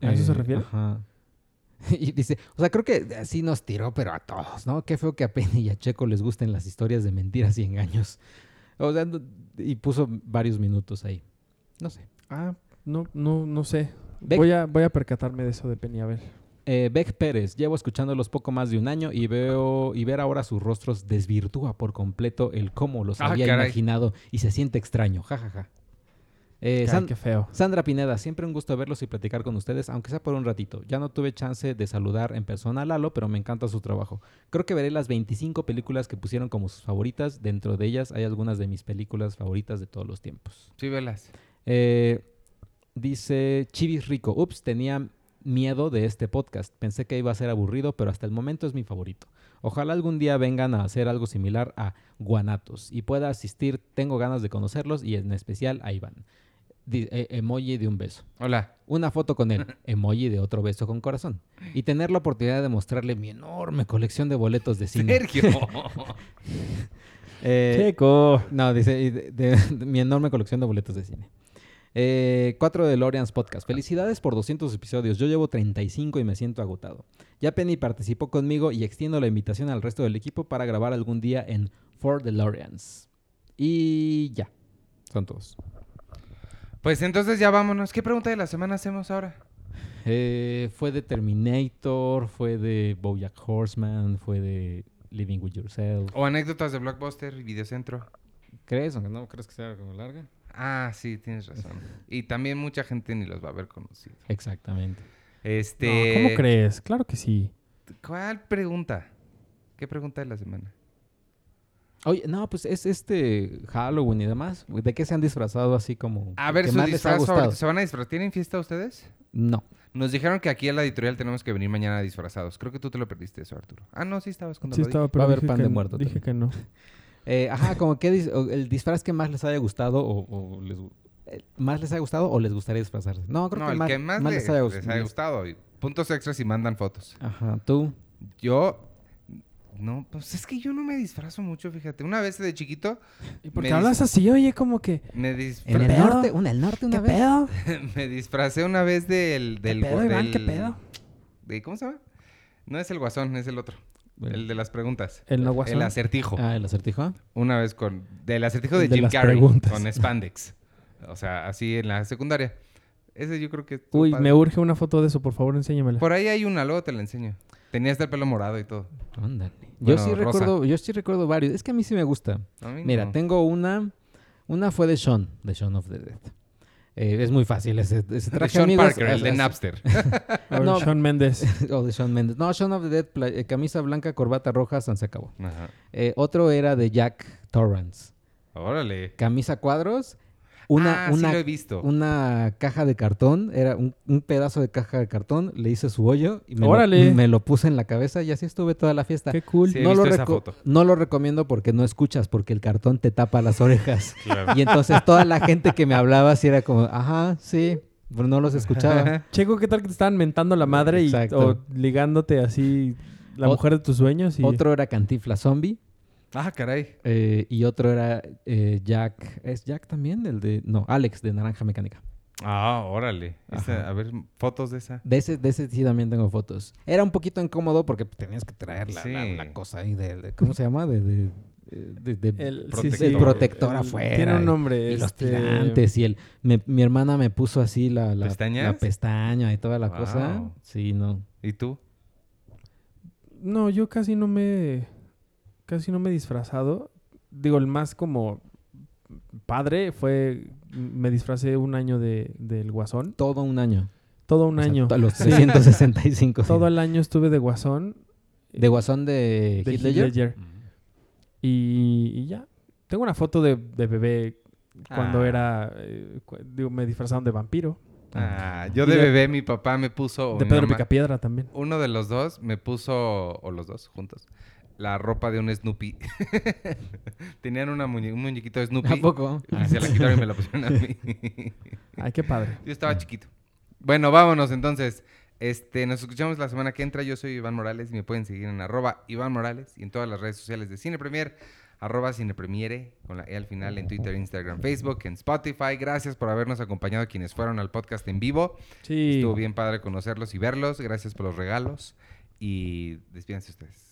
¿A eso se Eh, refiere? Ajá. Y dice, o sea, creo que así nos tiró, pero a todos, ¿no? Qué feo que a Penny y a Checo les gusten las historias de mentiras y engaños. O sea, no- y puso varios minutos ahí. No sé. Ah, no, no, no sé. Beck- Voy a, voy a percatarme de eso de Penny, a ver. Eh, Beck Pérez, llevo escuchándolos poco más de un año y veo y ver ahora sus rostros desvirtúa por completo el cómo los Ah, había caray. imaginado y se siente extraño. Ja, ja, ja. Eh, Ay, San- qué feo. Sandra Pineda, siempre un gusto verlos y platicar con ustedes, aunque sea por un ratito. Ya no tuve chance de saludar en persona a Lalo, pero me encanta su trabajo. Creo que veré las 25 películas que pusieron como sus favoritas. Dentro de ellas hay algunas de mis películas favoritas de todos los tiempos. Sí, velas. Eh, dice Chivis Rico, ups, tenía miedo de este podcast. Pensé que iba a ser aburrido, pero hasta el momento es mi favorito. Ojalá algún día vengan a hacer algo similar a Guanatos y pueda asistir. Tengo ganas de conocerlos y en especial a Iván. Eh, emoji de un beso. Hola. Una foto con él, emoji de otro beso con corazón. Y tener la oportunidad de mostrarle mi enorme colección de boletos de cine. Sergio. Eh, Checo. no, dice y de, de- de mi enorme colección de boletos de cine. Eh, 4 de Lorians Podcast. Felicidades por 200 episodios. Yo llevo 35 y me siento agotado. Ya Penny participó conmigo y extiendo la invitación al resto del equipo para grabar algún día en For DeLoreans. Y ya. Son todos. Pues entonces ya vámonos. ¿Qué pregunta de la semana hacemos ahora? Eh, fue de Terminator, fue de Bojack Horseman, fue de Living With Yourself. O anécdotas de Blockbuster y Videocentro. ¿Crees? Aunque no crees que sea como larga. Ah, sí, tienes razón. Y también mucha gente ni los va a haber conocido. Exactamente. Este. No, ¿Cómo crees? Claro que sí. ¿Cuál pregunta? ¿Qué pregunta de la semana? Oye, no, pues es este Halloween y demás. ¿De qué se han disfrazado así como? A ver, que su más les ha disfraz gustado? favorito. ¿Se van a disfrazar? ¿Tienen fiesta ustedes? No. Nos dijeron que aquí a la editorial tenemos que venir mañana disfrazados. Creo que tú te lo perdiste eso, Arturo. Ah, no, sí estabas cuando Sí lo estaba, dije. pero Va a haber dije pan que de no- muerto Dije que no. Eh, ajá, como que dis- o el disfraz que más les haya gustado o, o les gu- eh, más les haya gustado o les gustaría disfrazarse. No, creo No, que, el más, que más, más le- les haya les gustado. haya gustado. Y puntos extras y mandan fotos. Ajá, tú. Yo... No, pues es que yo no me disfrazo mucho, fíjate. Una vez de chiquito ¿Y por qué hablas así? Oye, como que... me, En disfra- el norte, una, el norte una ¿Qué vez. pedo? me disfracé una vez del... del ¿Qué pedo, gu- Iván? ¿Qué del- pedo? de- ¿Cómo se llama? No es el guasón, es el otro. El de las preguntas. El no guasón. El acertijo. Ah, el acertijo. Una vez con... Del acertijo de El de Jim las Carrey. preguntas. Con Spandex. O sea, así en la secundaria. Ese yo creo que... Uy, padre. me urge una foto de eso, por favor, enséñamela. Por ahí hay una, luego te la enseño. Tenía hasta el pelo morado y todo. Ándale. Bueno, yo sí rosa. recuerdo, yo sí recuerdo varios. Es que a mí sí me gusta. A mí Mira, no. tengo una. Una fue de Sean, de Sean of the Dead. Eh, es muy fácil ese, ese De traje, Sean amigos. Parker, el de Napster. Ver, no. Shawn Mendes. o de Sean Mendes. No, Sean of the Dead, eh, camisa blanca, corbata roja, San se acabó. Ajá. Eh, otro era de Jack Torrance. Órale. Camisa cuadros. Una, ah, una, sí lo he visto. una caja de cartón, era un, un pedazo de caja de cartón, le hice su hoyo y me, Órale. Lo, me lo puse en la cabeza y así estuve toda la fiesta. Qué cool. Sí. no, lo visto esa reco- foto. no lo recomiendo porque no escuchas, porque el cartón te tapa las orejas. Claro. Y entonces toda la gente que me hablaba sí era como, ajá, sí, pero no los escuchaba. Checo, ¿qué tal que te estaban mentando la madre y o ligándote así la Ot- mujer de tus sueños? Y... Otro era Cantifla Zombie Ah, caray. eh, y otro era eh, Jack. ¿Es Jack también? El de. No, Alex de Naranja Mecánica. Ah, órale. Esa- a ver, fotos de esa. De ese, de ese sí también tengo fotos. Era un poquito incómodo porque tenías que traer la, la- Sí. la cosa ahí de, de- ¿Cómo se llama? De. de, de- de- El Protector. el protector el- afuera. Tiene un y- nombre. Y los este, tirantes y el... me- mi hermana me puso así la, la, ¿Pestañas? la pestaña y toda la cosa. Sí, no. ¿Y tú? No, yo casi no me. Casi no me he disfrazado. Digo, el más como padre fue. Me disfracé un año de, del Guasón. Todo un año. Todo un O sea, año. to- los Sí. 365. sí. Todo el año estuve de Guasón. De Guasón de, de. Ledger. Y, y ya. Tengo una foto de, de bebé cuando Ah. era. eh, cu- digo, me disfrazaron de vampiro. Ah, yo Y de de- bebé, mi papá me puso. de Pedro mamá- Picapiedra también. Uno de los dos me puso, o los dos juntos, la ropa de un Snoopy. Tenían una muñe- un muñequito de Snoopy. ¿A poco? Y se la quitaron y me la pusieron a mí. Ay, qué padre. Yo estaba chiquito. Bueno, vámonos entonces. Este, nos escuchamos la semana que entra. Yo soy Iván Morales y me pueden seguir en arroba Iván Morales y en todas las redes sociales de Cine Premier, arroba Cine Premiere, con la E al final en Twitter, Instagram, Facebook, en Spotify. Gracias por habernos acompañado quienes fueron al podcast en vivo. Sí. Estuvo bien padre conocerlos y verlos. Gracias por los regalos. Y despídense ustedes.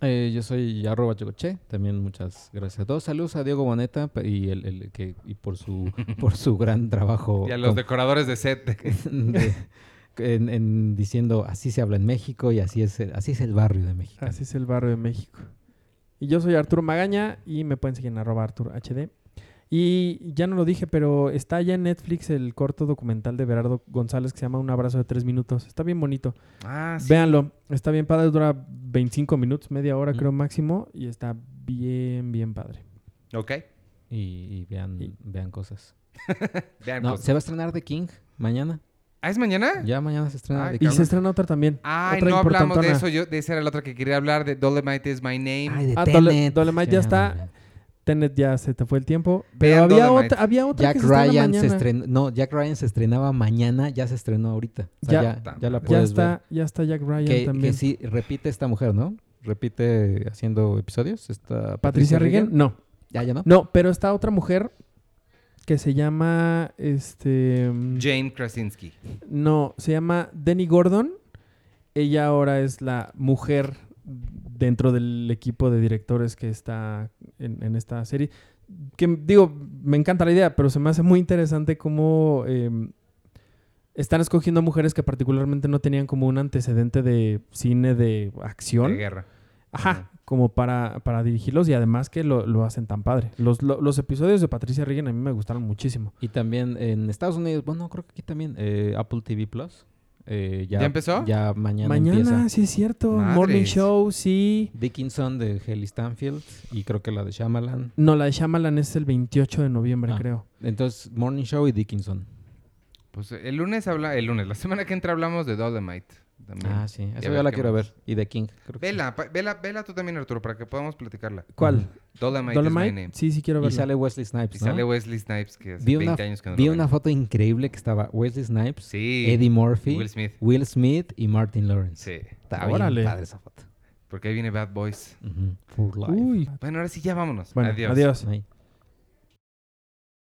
Eh, yo soy arroba chocoche. También muchas gracias a todos. Saludos a Diego Boneta y, el, el que, y por su por su gran trabajo Y a los con- decoradores de set. de- en, en diciendo así se habla en México y así es el, así es el barrio de México. Así es el barrio de México. Y yo soy Arturo Magaña y me pueden seguir en arroba Arturo HD. Y ya no lo dije, pero está ya en Netflix el corto documental de Berardo González que se llama Un abrazo de tres minutos. Está bien bonito. Ah, sí. Véanlo. Está bien padre. Dura 25 minutos, media hora Mm. creo máximo. Y está bien, bien padre. Ok. Y, y vean, Y- vean cosas. Vean No, cosas. se va a estrenar The King mañana. ¿Ah, es mañana? Ya mañana se estrena Ah, The Y se estrena otra también. Ay, Otra no hablamos de eso. Yo, de esa era la otra que quería hablar, de Dolomite is my name. Ay, de Ah, Dole- Tenet. Dolemite ya está. Tenet ya se te fue el tiempo. Pero había otra, había otra Jack que se Ryan se estrenó. No, Jack Ryan se estrenaba mañana, ya se estrenó ahorita. O sea, Ya. ya, ya la Ya puedes está, ya está Jack Ryan ver. Que, también. que sí, repite esta mujer, ¿no? Repite haciendo episodios. Esta Patricia Regan, no. Ya, ya no. No, pero está otra mujer que se llama este Jane Krasinski. no, se llama Denny Gordon. Ella ahora es la mujer dentro del equipo de directores que está en, en esta serie. Que digo, me encanta la idea, pero se me hace muy interesante cómo eh, están escogiendo mujeres que particularmente no tenían como un antecedente de cine de acción. De guerra. Ajá, como para, para dirigirlos y además que lo, lo hacen tan padre. Los, lo- los episodios de Patricia Regan a mí me gustaron muchísimo. Y también en Estados Unidos, bueno, creo que aquí también, eh, Apple TV Plus. Eh, ya, ¿Ya empezó? Ya mañana, Mañana, empieza. sí es cierto. Madres. Morning Show, sí. Dickinson de Haley Stanfield y creo que la de Shyamalan. No, la de Shyamalan es el 28 de noviembre, Ah. creo. Entonces, Morning Show y Dickinson. Pues el lunes habla, el lunes, la semana que entra hablamos de Dolomite. También. Ah, sí. Y a Eso ver ya la quiero más. ver. Y The King. Creo que sí. Vela, vela, vela tú también, Arturo, para que podamos platicarla. ¿Cuál? Dolomite, is my ¿Dolomite? name. Sí, sí quiero Y verla. sale Wesley Snipes, Y sale Wesley Snipes, que hace Vi 20 una, años que no vi lo una foto increíble que estaba Wesley Snipes, Sí. Eddie Murphy, Will Smith. Will Smith y Martin Lawrence. Sí. Está Órale. bien padre esa foto. Porque ahí viene Bad Boys. Ujú. For life. Uy. Bueno, ahora sí ya vámonos. Bueno, Adiós. adiós.